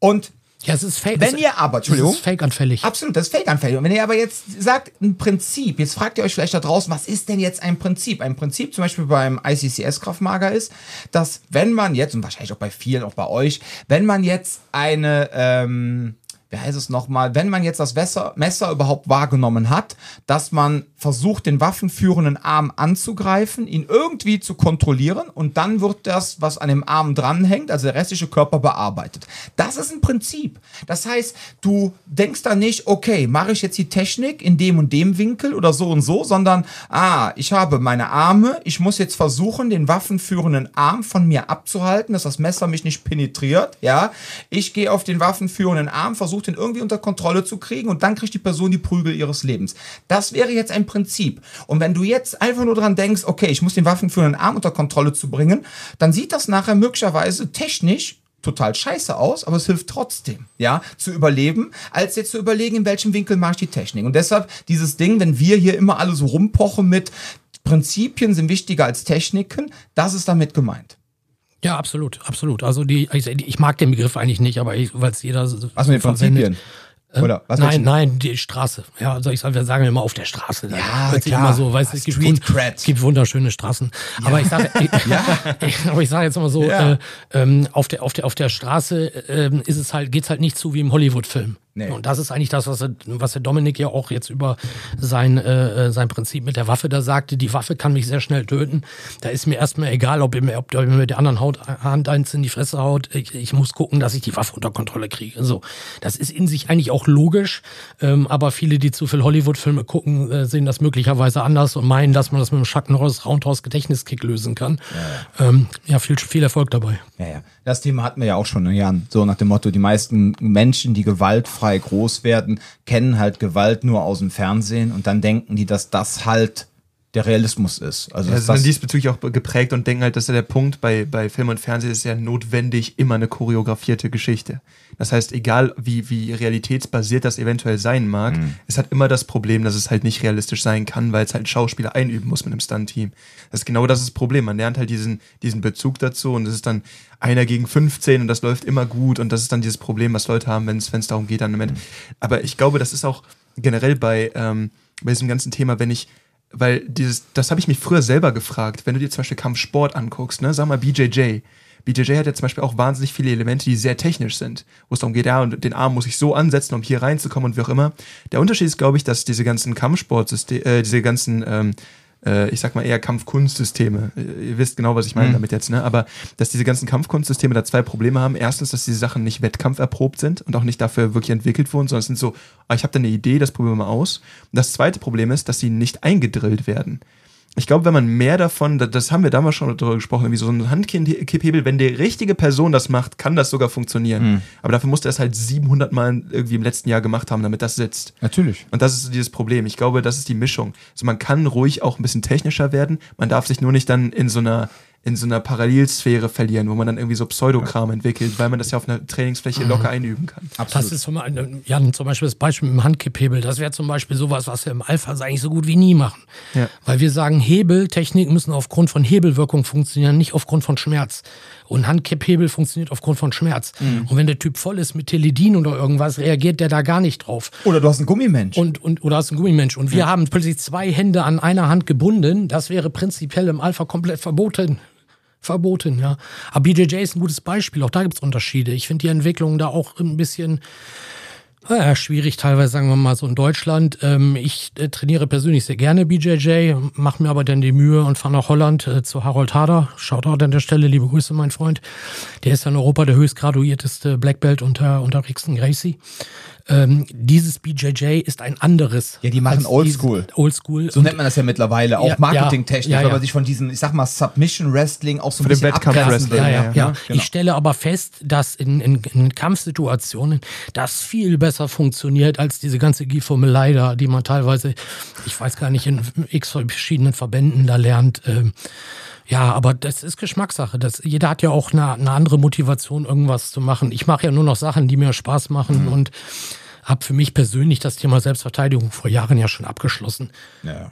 [SPEAKER 1] Und
[SPEAKER 3] Ja, es ist fake.
[SPEAKER 1] Wenn ihr aber, Entschuldigung.
[SPEAKER 3] Es ist fake-anfällig.
[SPEAKER 1] Absolut, das ist fake-anfällig. Und wenn ihr aber jetzt sagt, ein Prinzip, jetzt fragt ihr euch vielleicht da draußen, was ist denn jetzt ein Prinzip? Ein Prinzip zum Beispiel beim ICCS-Kraftmager ist, dass wenn man jetzt, und wahrscheinlich auch bei vielen, auch bei euch, wenn man jetzt eine, ähm, wie heißt es nochmal, wenn man jetzt das Messer, Messer überhaupt wahrgenommen hat, dass man versucht, den waffenführenden Arm anzugreifen, ihn irgendwie zu kontrollieren und dann wird das, was an dem Arm dranhängt, also der restliche Körper bearbeitet. Das ist ein Prinzip. Das heißt, du denkst da nicht, okay, mache ich jetzt die Technik in dem und dem Winkel oder so und so, sondern, ah, ich habe meine Arme, ich muss jetzt versuchen, den waffenführenden Arm von mir abzuhalten, dass das Messer mich nicht penetriert, ja. Ich gehe auf den waffenführenden Arm, versuche den irgendwie unter Kontrolle zu kriegen und dann kriegt die Person die Prügel ihres Lebens. Das wäre jetzt ein Prinzip. Und wenn du jetzt einfach nur dran denkst, okay, ich muss den waffenführenden Arm unter Kontrolle zu bringen, dann sieht das nachher möglicherweise technisch total scheiße aus, aber es hilft trotzdem, ja, zu überleben, als jetzt zu überlegen, in welchem Winkel mache ich die Technik. Und deshalb dieses Ding, wenn wir hier immer alle so rumpochen mit Prinzipien sind wichtiger als Techniken, das ist damit gemeint.
[SPEAKER 3] Ja, absolut, absolut. Also die, ich, ich mag den Begriff eigentlich nicht, aber weil es jeder so
[SPEAKER 1] Was mit den. Prinzipien? Oder was
[SPEAKER 3] nein, nein, die Straße. Ja, also ich sag, wir sagen immer auf der Straße. Ja, hört
[SPEAKER 1] klar.
[SPEAKER 3] immer so, weißt es gibt,
[SPEAKER 1] Street
[SPEAKER 3] wun-
[SPEAKER 1] Cred.
[SPEAKER 3] es gibt wunderschöne Straßen. Aber ich sage, ich, aber ich sage jetzt mal so,
[SPEAKER 1] Ja.
[SPEAKER 3] äh, ähm, auf der auf der auf der Straße ähm, ist es halt geht's halt nicht zu wie im Hollywood-Film.
[SPEAKER 1] Nee.
[SPEAKER 3] Und das ist eigentlich das, was, was der Dominik ja auch jetzt über sein, äh, sein Prinzip mit der Waffe da sagte. Die Waffe kann mich sehr schnell töten. Da ist mir erstmal egal, ob ihr mir, ob ihr mir mit der anderen Haut, Hand eins in die Fresse haut. Ich, ich muss gucken, dass ich die Waffe unter Kontrolle kriege. So, das ist in sich eigentlich auch logisch. Ähm, aber viele, die zu viel Hollywood-Filme gucken, äh, sehen das möglicherweise anders und meinen, dass man das mit dem Chuck Norris Roundhouse Gedächtniskick lösen kann. Ja, ähm, ja viel, viel Erfolg dabei.
[SPEAKER 1] Ja, ja. Das Thema hatten wir ja auch schon, ne, Jan. So nach dem Motto, die meisten Menschen, die gewaltfrei groß werden, kennen halt Gewalt nur aus dem Fernsehen und dann denken die, dass das halt der Realismus ist. Also
[SPEAKER 2] Ja, sind diesbezüglich auch geprägt und denken halt, dass ja der Punkt bei, bei Film und Fernsehen ist ja notwendig immer eine choreografierte Geschichte. Das heißt, egal wie, wie realitätsbasiert das eventuell sein mag, es hat immer das Problem, dass es halt nicht realistisch sein kann, weil es halt Schauspieler einüben muss mit einem Stunt-Team. Das ist genau das, ist das Problem. Man lernt halt diesen, diesen Bezug dazu und es ist dann einer gegen 15 und das läuft immer gut und das ist dann dieses Problem, was Leute haben, wenn es wenn es darum geht dann damit. Aber ich glaube, das ist auch generell bei, ähm, bei diesem ganzen Thema, wenn ich weil dieses, das habe ich mich früher selber gefragt, wenn du dir zum Beispiel Kampfsport anguckst, ne, sag mal BJJ. BJJ hat ja zum Beispiel auch wahnsinnig viele Elemente, die sehr technisch sind, wo es darum geht, ja, und den Arm muss ich so ansetzen, um hier reinzukommen und wie auch immer. Der Unterschied ist, glaube ich, dass diese ganzen Kampfsportsysteme, äh, diese ganzen, ähm, äh, ich sag mal eher Kampfkunstsysteme, äh, ihr wisst genau, was ich meine damit jetzt, ne? Aber dass diese ganzen Kampfkunstsysteme da zwei Probleme haben. Erstens, dass diese Sachen nicht wettkampferprobt sind und auch nicht dafür wirklich entwickelt wurden, sondern es sind so, ah, ich habe da eine Idee, das probieren wir mal aus. Und das zweite Problem ist, dass sie nicht eingedrillt werden. Ich glaube, wenn man mehr davon, da- das haben wir damals schon darüber gesprochen, wie so ein Handkipphebel, wenn die richtige Person das macht, kann das sogar funktionieren. Aber dafür musste er es halt 700 Mal irgendwie im letzten Jahr gemacht haben, damit das sitzt.
[SPEAKER 1] Natürlich.
[SPEAKER 2] Und das ist dieses Problem. Ich glaube, das ist die Mischung. Also man kann ruhig auch ein bisschen technischer werden. Man darf sich nur nicht dann in so einer in so einer Parallelsphäre verlieren, wo man dann irgendwie so Pseudokram entwickelt, weil man das ja auf einer Trainingsfläche locker einüben kann.
[SPEAKER 3] Das ist zum, Beispiel- Jan, zum Beispiel das Beispiel mit dem Handkipphebel. Das wäre zum Beispiel sowas, was wir im Alpha eigentlich so gut wie nie machen.
[SPEAKER 2] Ja.
[SPEAKER 3] Weil wir sagen, Hebeltechniken müssen aufgrund von Hebelwirkung funktionieren, nicht aufgrund von Schmerz. Und Handkipphebel funktioniert aufgrund von Schmerz. Und wenn der Typ voll ist mit Teledin oder irgendwas, reagiert der da gar nicht drauf.
[SPEAKER 1] Oder du hast einen Gummimensch.
[SPEAKER 3] Und, und, oder hast einen Gummimensch. Und wir haben plötzlich zwei Hände an einer Hand gebunden. Das wäre prinzipiell im Alpha komplett verboten. Verboten, ja. Aber BJJ ist ein gutes Beispiel. Auch da gibt es Unterschiede. Ich finde die Entwicklung da auch ein bisschen naja, schwierig teilweise, sagen wir mal so in Deutschland. Ähm, ich äh, trainiere persönlich sehr gerne BJJ, mache mir aber dann die Mühe und fahre nach Holland äh, zu Harold Hader. Shoutout an der Stelle, liebe Grüße, mein Freund. Der ist in Europa der höchstgraduierteste Black Belt unter, unter Rixen Gracie. Ähm, dieses BJJ ist ein anderes.
[SPEAKER 1] Ja, die machen Oldschool.
[SPEAKER 3] Oldschool.
[SPEAKER 1] so nennt man das ja mittlerweile, auch
[SPEAKER 3] Ja,
[SPEAKER 1] marketingtechnisch,
[SPEAKER 3] ja, ja,
[SPEAKER 1] weil man sich von diesem, ich sag mal, Submission Wrestling auch so ein
[SPEAKER 2] Von dem
[SPEAKER 1] bisschen
[SPEAKER 2] Wettkampf-Wrestling,
[SPEAKER 1] abgrenzen will.
[SPEAKER 3] Ja, ja,
[SPEAKER 2] ja,
[SPEAKER 3] ja.
[SPEAKER 1] genau.
[SPEAKER 3] Ich stelle aber fest, dass in, in, in Kampfsituationen das viel besser funktioniert als diese ganze Gieformelei da, die man teilweise, ich weiß gar nicht, in x verschiedenen Verbänden da lernt. Ähm, ja, aber das ist Geschmackssache. Das, jeder hat ja auch eine, eine andere Motivation, irgendwas zu machen. Ich mache ja nur noch Sachen, die mir Spaß machen
[SPEAKER 1] Mhm.
[SPEAKER 3] und habe für mich persönlich das Thema Selbstverteidigung vor Jahren ja schon abgeschlossen.
[SPEAKER 1] Ja.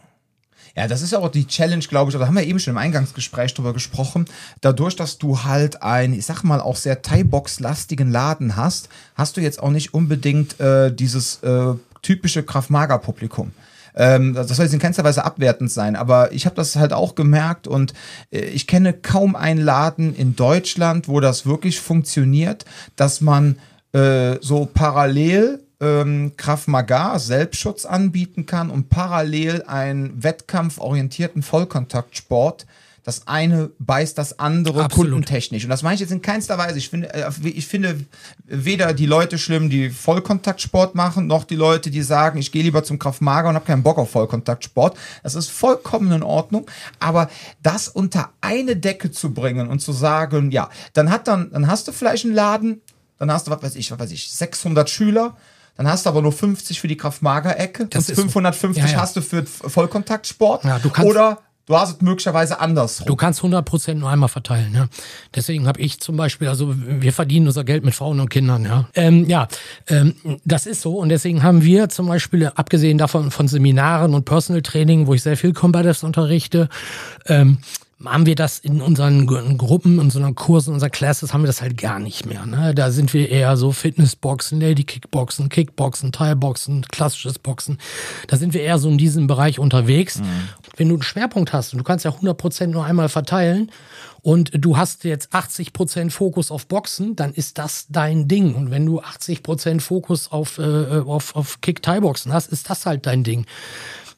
[SPEAKER 1] Ja, das ist ja auch die Challenge, glaube ich, da haben wir eben schon im Eingangsgespräch drüber gesprochen. Dadurch, dass du halt einen, ich sag mal, auch sehr Thai-Box-lastigen Laden hast, hast du jetzt auch nicht unbedingt äh, dieses äh, typische Krav-Maga-Publikum. Ähm, das soll jetzt in keinster Weise abwertend sein, aber ich habe das halt auch gemerkt und äh, ich kenne kaum einen Laden in Deutschland, wo das wirklich funktioniert, dass man äh, so parallel ähm, Krav Maga Selbstschutz anbieten kann und parallel einen wettkampforientierten Vollkontaktsport. Das eine beißt das andere
[SPEAKER 3] Absolut.
[SPEAKER 1] kundentechnisch. Und das meine ich jetzt in keinster Weise. Ich finde, äh, ich finde weder die Leute schlimm, die Vollkontaktsport machen, noch die Leute, die sagen, ich gehe lieber zum Krav Maga und habe keinen Bock auf Vollkontaktsport. Das ist vollkommen in Ordnung. Aber das unter eine Decke zu bringen und zu sagen, ja, dann hat dann, dann hast du vielleicht einen Laden, dann hast du, was weiß ich, was weiß ich, 600 Schüler, dann hast du aber nur 50 für die Kraft-Mager-Ecke und
[SPEAKER 3] Das ist so.
[SPEAKER 1] 550
[SPEAKER 3] Ja, ja.
[SPEAKER 1] hast du für Vollkontaktsport.
[SPEAKER 3] Ja, du kannst-
[SPEAKER 1] Oder du hast es möglicherweise andersrum.
[SPEAKER 3] Du kannst 100% nur einmal verteilen. Ja. Deswegen habe ich zum Beispiel, also wir verdienen unser Geld mit Frauen und Kindern. Ja, ähm, ja ähm, das ist so. Und deswegen haben wir zum Beispiel, abgesehen davon von Seminaren und Personal Training, wo ich sehr viel Combatives unterrichte, ähm, haben wir das in unseren Gru- Gruppen, in unseren Kursen, in unseren Classes, haben wir das halt gar nicht mehr. Ne? Da sind wir eher so Fitnessboxen, Lady Kickboxen, Kickboxen, Thai-Boxen, klassisches Boxen. Da sind wir eher so in diesem Bereich unterwegs. Wenn du einen Schwerpunkt hast und du kannst ja 100% nur einmal verteilen und du hast jetzt 80% Fokus auf Boxen, dann ist das dein Ding. Und wenn du 80% Fokus auf, äh, auf, auf Kick-Thai-Boxen hast, ist das halt dein Ding.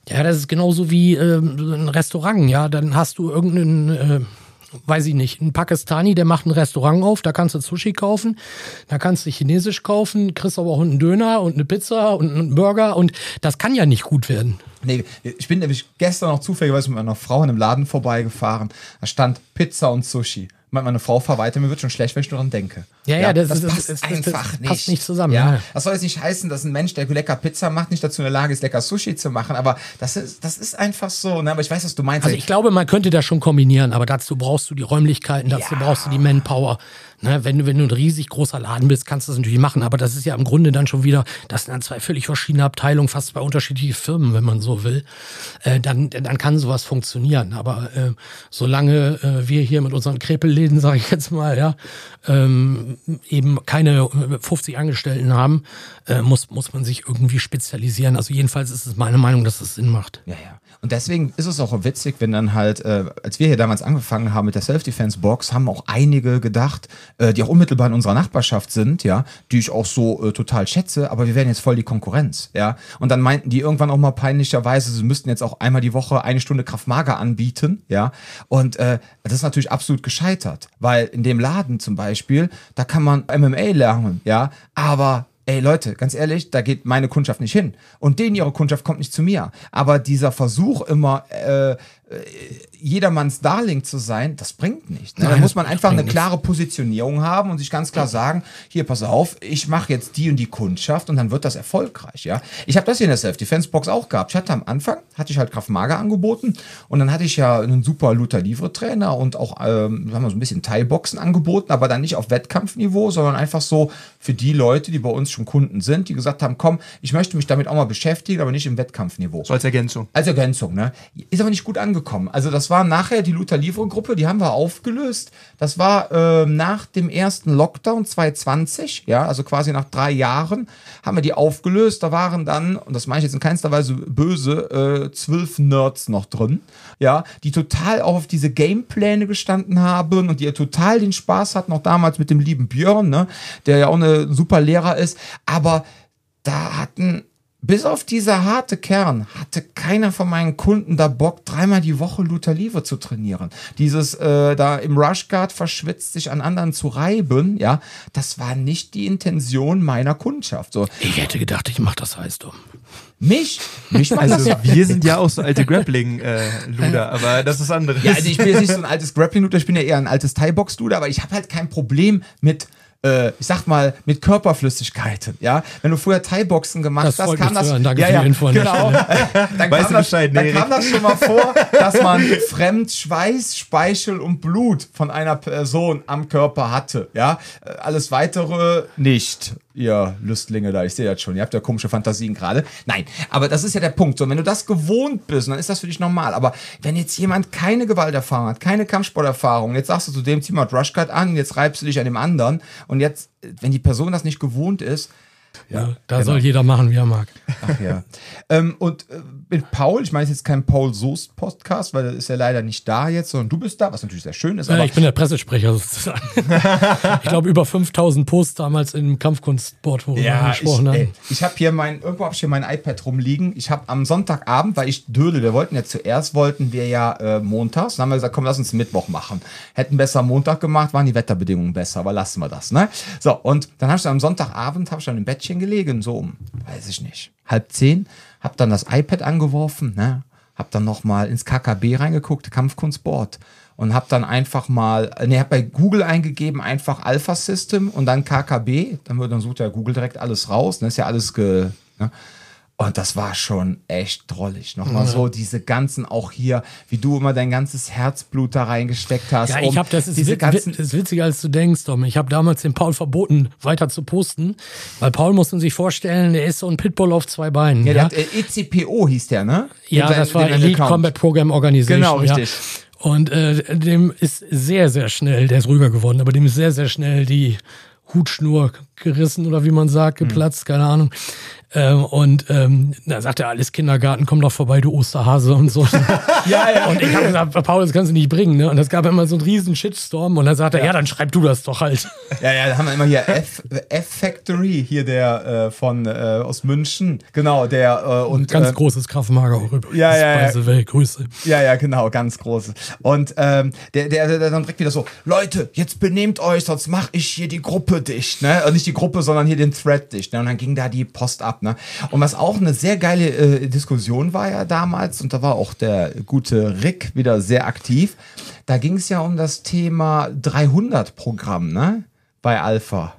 [SPEAKER 3] Ja, das ist genauso wie ähm, ein Restaurant, ja. Dann hast du irgendeinen, äh, weiß ich nicht, einen Pakistani, der macht ein Restaurant auf, da kannst du Sushi kaufen, da kannst du Chinesisch kaufen, kriegst aber auch einen Döner und eine Pizza und einen Burger und das kann ja nicht gut werden.
[SPEAKER 1] Nee, ich bin nämlich gestern noch zufälligerweise mit meiner Frau in einem Laden vorbeigefahren. Da stand Pizza und Sushi. Meine Frau verweite, mir wird schon schlecht, wenn ich nur daran denke.
[SPEAKER 3] Ja, ja, das,
[SPEAKER 1] das,
[SPEAKER 3] ist-
[SPEAKER 1] passt
[SPEAKER 3] das- das-
[SPEAKER 1] einfach
[SPEAKER 3] das
[SPEAKER 1] nicht.
[SPEAKER 3] passt nicht zusammen,
[SPEAKER 1] Ja.
[SPEAKER 3] ja.
[SPEAKER 1] Das soll jetzt nicht heißen, dass ein Mensch, der lecker Pizza macht, nicht dazu in der Lage ist, lecker Sushi zu machen. Aber das ist, das ist einfach so. Ne? Aber ich weiß, was du meinst.
[SPEAKER 3] Also ich glaube, man könnte das schon kombinieren, aber dazu brauchst du die Räumlichkeiten, dazu
[SPEAKER 1] Ja.
[SPEAKER 3] brauchst du die Manpower. Ne, wenn, du, wenn du ein riesig großer Laden bist, kannst du das natürlich machen, aber das ist ja im Grunde dann schon wieder, das sind dann zwei völlig verschiedene Abteilungen, fast zwei unterschiedliche Firmen, wenn man so will. Äh, dann, dann kann sowas funktionieren. Aber äh, solange äh, wir hier mit unseren Krepelläden, sage ich jetzt mal, ja, ähm, eben keine 50 Angestellten haben, äh, muss, muss man sich irgendwie spezialisieren. Also jedenfalls ist es meine Meinung, dass es Sinn macht.
[SPEAKER 1] Ja, ja. Und deswegen ist es auch witzig, wenn dann halt, äh, als wir hier damals angefangen haben mit der Self-Defense-Box, haben auch einige gedacht, äh, die auch unmittelbar in unserer Nachbarschaft sind, ja, die ich auch so äh, total schätze, aber wir werden jetzt voll die Konkurrenz, ja. Und dann meinten die irgendwann auch mal peinlicherweise, sie müssten jetzt auch einmal die Woche eine Stunde Kraftmager anbieten, ja. Und äh, das ist natürlich absolut gescheitert, weil in dem Laden zum Beispiel, da kann man MMA lernen, ja, aber Ey Leute, ganz ehrlich, da geht meine Kundschaft nicht hin. Und denen ihre Kundschaft kommt nicht zu mir. Aber dieser Versuch immer, äh, jedermanns Darling zu sein, das bringt nicht. Ne? Da muss man einfach eine klare Positionierung haben und sich ganz klar sagen, hier, pass auf, ich mache jetzt die und die Kundschaft und dann wird das erfolgreich. Ja, Ich habe das hier in der Self-Defense-Box auch gehabt. Ich hatte am Anfang, hatte ich halt Kraft Mager angeboten und dann hatte ich ja einen super Luther Livre-Trainer und auch, ähm, sagen wir so ein bisschen Thai-Boxen angeboten, aber dann nicht auf Wettkampfniveau, sondern einfach so für die Leute, die bei uns schon Kunden sind, die gesagt haben, komm, ich möchte mich damit auch mal beschäftigen, aber nicht im Wettkampfniveau.
[SPEAKER 2] So als Ergänzung.
[SPEAKER 1] Als Ergänzung, ne? Ist aber nicht gut angekommen. Also das war nachher die Luther Livre Gruppe, die haben wir aufgelöst. Das war ähm, nach dem ersten Lockdown 2020, ja, also quasi nach drei Jahren haben wir die aufgelöst. Da waren dann, und das meine ich jetzt in keinster Weise böse, äh, zwölf Nerds noch drin, ja, die total auch auf diese Gamepläne gestanden haben und die total den Spaß hatten, auch damals mit dem lieben Björn, ne, der ja auch eine super Lehrer ist. Aber da hatten bis auf dieser harte Kern hatte keiner von meinen Kunden da Bock, dreimal die Woche Luther Livre zu trainieren. Dieses äh, da im Rushguard verschwitzt sich an anderen zu reiben, ja, das war nicht die Intention meiner Kundschaft. So
[SPEAKER 3] Ich hätte gedacht, ich mache das heißt um.
[SPEAKER 1] mich, mich
[SPEAKER 2] Also wir sind ja auch so alte Grappling-Luder, aber das ist anderes.
[SPEAKER 1] Ja, also ich bin jetzt nicht so ein altes Grappling-Luder, ich bin ja eher ein altes Thai-Box-Luder, aber ich habe halt kein Problem mit äh, ich sag mal, mit Körperflüssigkeiten, ja. Wenn du früher Thai-Boxen gemacht
[SPEAKER 3] Das
[SPEAKER 1] hast, kam das,
[SPEAKER 3] hören. Danke
[SPEAKER 1] ja,
[SPEAKER 3] für die Info
[SPEAKER 1] genau. dann
[SPEAKER 2] Weißt
[SPEAKER 1] kam das,
[SPEAKER 2] Bescheid,
[SPEAKER 1] dann kam das schon mal vor, dass man fremd Schweiß, Speichel und Blut von einer Person am Körper hatte, ja. Äh, Alles weitere nicht, ihr Lüstlinge da. Ich sehe das schon. Ihr habt ja komische Fantasien gerade. Nein, aber das ist ja der Punkt. So, wenn du das gewohnt bist, dann ist das für dich normal. Aber wenn jetzt jemand keine Gewalterfahrung hat, keine Kampfsporterfahrung, jetzt sagst du zu dem, zieh mal Rushguard an, jetzt reibst du dich an dem anderen und jetzt, wenn die Person das nicht gewohnt ist,
[SPEAKER 3] Ja, da soll jeder machen, wie er mag.
[SPEAKER 1] Ach ja. ähm, und äh, mit Paul, ich meine jetzt kein Paul Soest Podcast, weil er ist ja leider nicht da jetzt, sondern du bist da, was natürlich sehr schön ist. Aber
[SPEAKER 3] ich bin der Pressesprecher sozusagen. ich glaube, über 5000 Posts damals im Kampfkunstsport, wo wir
[SPEAKER 1] ja, ich,
[SPEAKER 3] gesprochen
[SPEAKER 1] ey,
[SPEAKER 3] haben.
[SPEAKER 1] ich habe hier mein, irgendwo habe ich hier mein iPad rumliegen. Ich habe am Sonntagabend, weil ich dödel, wir wollten ja zuerst, wollten wir ja äh, montags, dann haben wir gesagt, komm, lass uns Mittwoch machen. Hätten besser Montag gemacht, waren die Wetterbedingungen besser, aber lassen wir das, ne? So, und dann habe ich dann am Sonntagabend, habe ich dann im Bettchen gelegen, so um, weiß ich nicht, halb zehn, habe dann das iPad angeworfen, ne? Hab dann noch mal ins KKB reingeguckt, Kampfkunstsport und hab dann einfach mal, ne, hab bei Google eingegeben einfach Alpha System und dann KKB, dann wird dann sucht ja Google direkt alles raus, dann ist ja alles ge, ne? Und das war schon echt drollig. Nochmal so diese ganzen, auch hier, wie du immer dein ganzes Herzblut da reingesteckt hast.
[SPEAKER 3] Ja,
[SPEAKER 1] um
[SPEAKER 3] ich habe das ist,
[SPEAKER 1] diese
[SPEAKER 3] wit-
[SPEAKER 1] ganzen,
[SPEAKER 3] ist witziger als du denkst, Dom. Ich habe damals den Paul verboten, weiter zu posten, weil Paul muss man sich vorstellen, der ist so ein Pitbull auf zwei Beinen.
[SPEAKER 1] ja,
[SPEAKER 3] Ja,
[SPEAKER 1] der hat, äh, ECPO hieß der, ne?
[SPEAKER 3] ja
[SPEAKER 1] sein-
[SPEAKER 3] das war Elite
[SPEAKER 1] Account.
[SPEAKER 3] Combat Program Organization.
[SPEAKER 1] Genau, richtig.
[SPEAKER 3] Ja. Und äh, dem ist sehr, sehr schnell, der ist ruhiger geworden, aber dem ist sehr, sehr schnell die Hutschnur gerissen oder wie man sagt,
[SPEAKER 1] Hm.
[SPEAKER 3] geplatzt, keine Ahnung. Ähm, und ähm, da sagt er, alles Kindergarten, komm doch vorbei, du Osterhase und so.
[SPEAKER 1] Ja, ja.
[SPEAKER 3] Und ich habe gesagt, Paul, das kannst du nicht bringen. Ne? Und es gab immer so einen riesen Shitstorm. Und dann sagt er, ja, dann schreib du das doch halt.
[SPEAKER 1] Ja, ja, da haben wir immer hier F, F Factory, hier der äh, von äh, aus München. Genau, der äh, und
[SPEAKER 3] Ganz
[SPEAKER 1] äh,
[SPEAKER 3] großes Kraftmager auch übrigens.
[SPEAKER 1] Ja, ja, ja.
[SPEAKER 3] Way, Grüße.
[SPEAKER 1] Ja, ja, genau, ganz große. Und ähm, der, der, der dann direkt wieder so, Leute, jetzt benehmt euch, sonst mach ich hier die Gruppe dicht, ne? Also nicht die Gruppe, sondern hier den Thread dicht. Ne? Und dann ging da die Post ab, ne? Und was auch eine sehr geile äh, Diskussion war ja damals, und da war auch der gute Rick wieder sehr aktiv, da ging es ja um das Thema 300-Programm, ne? Bei Alpha.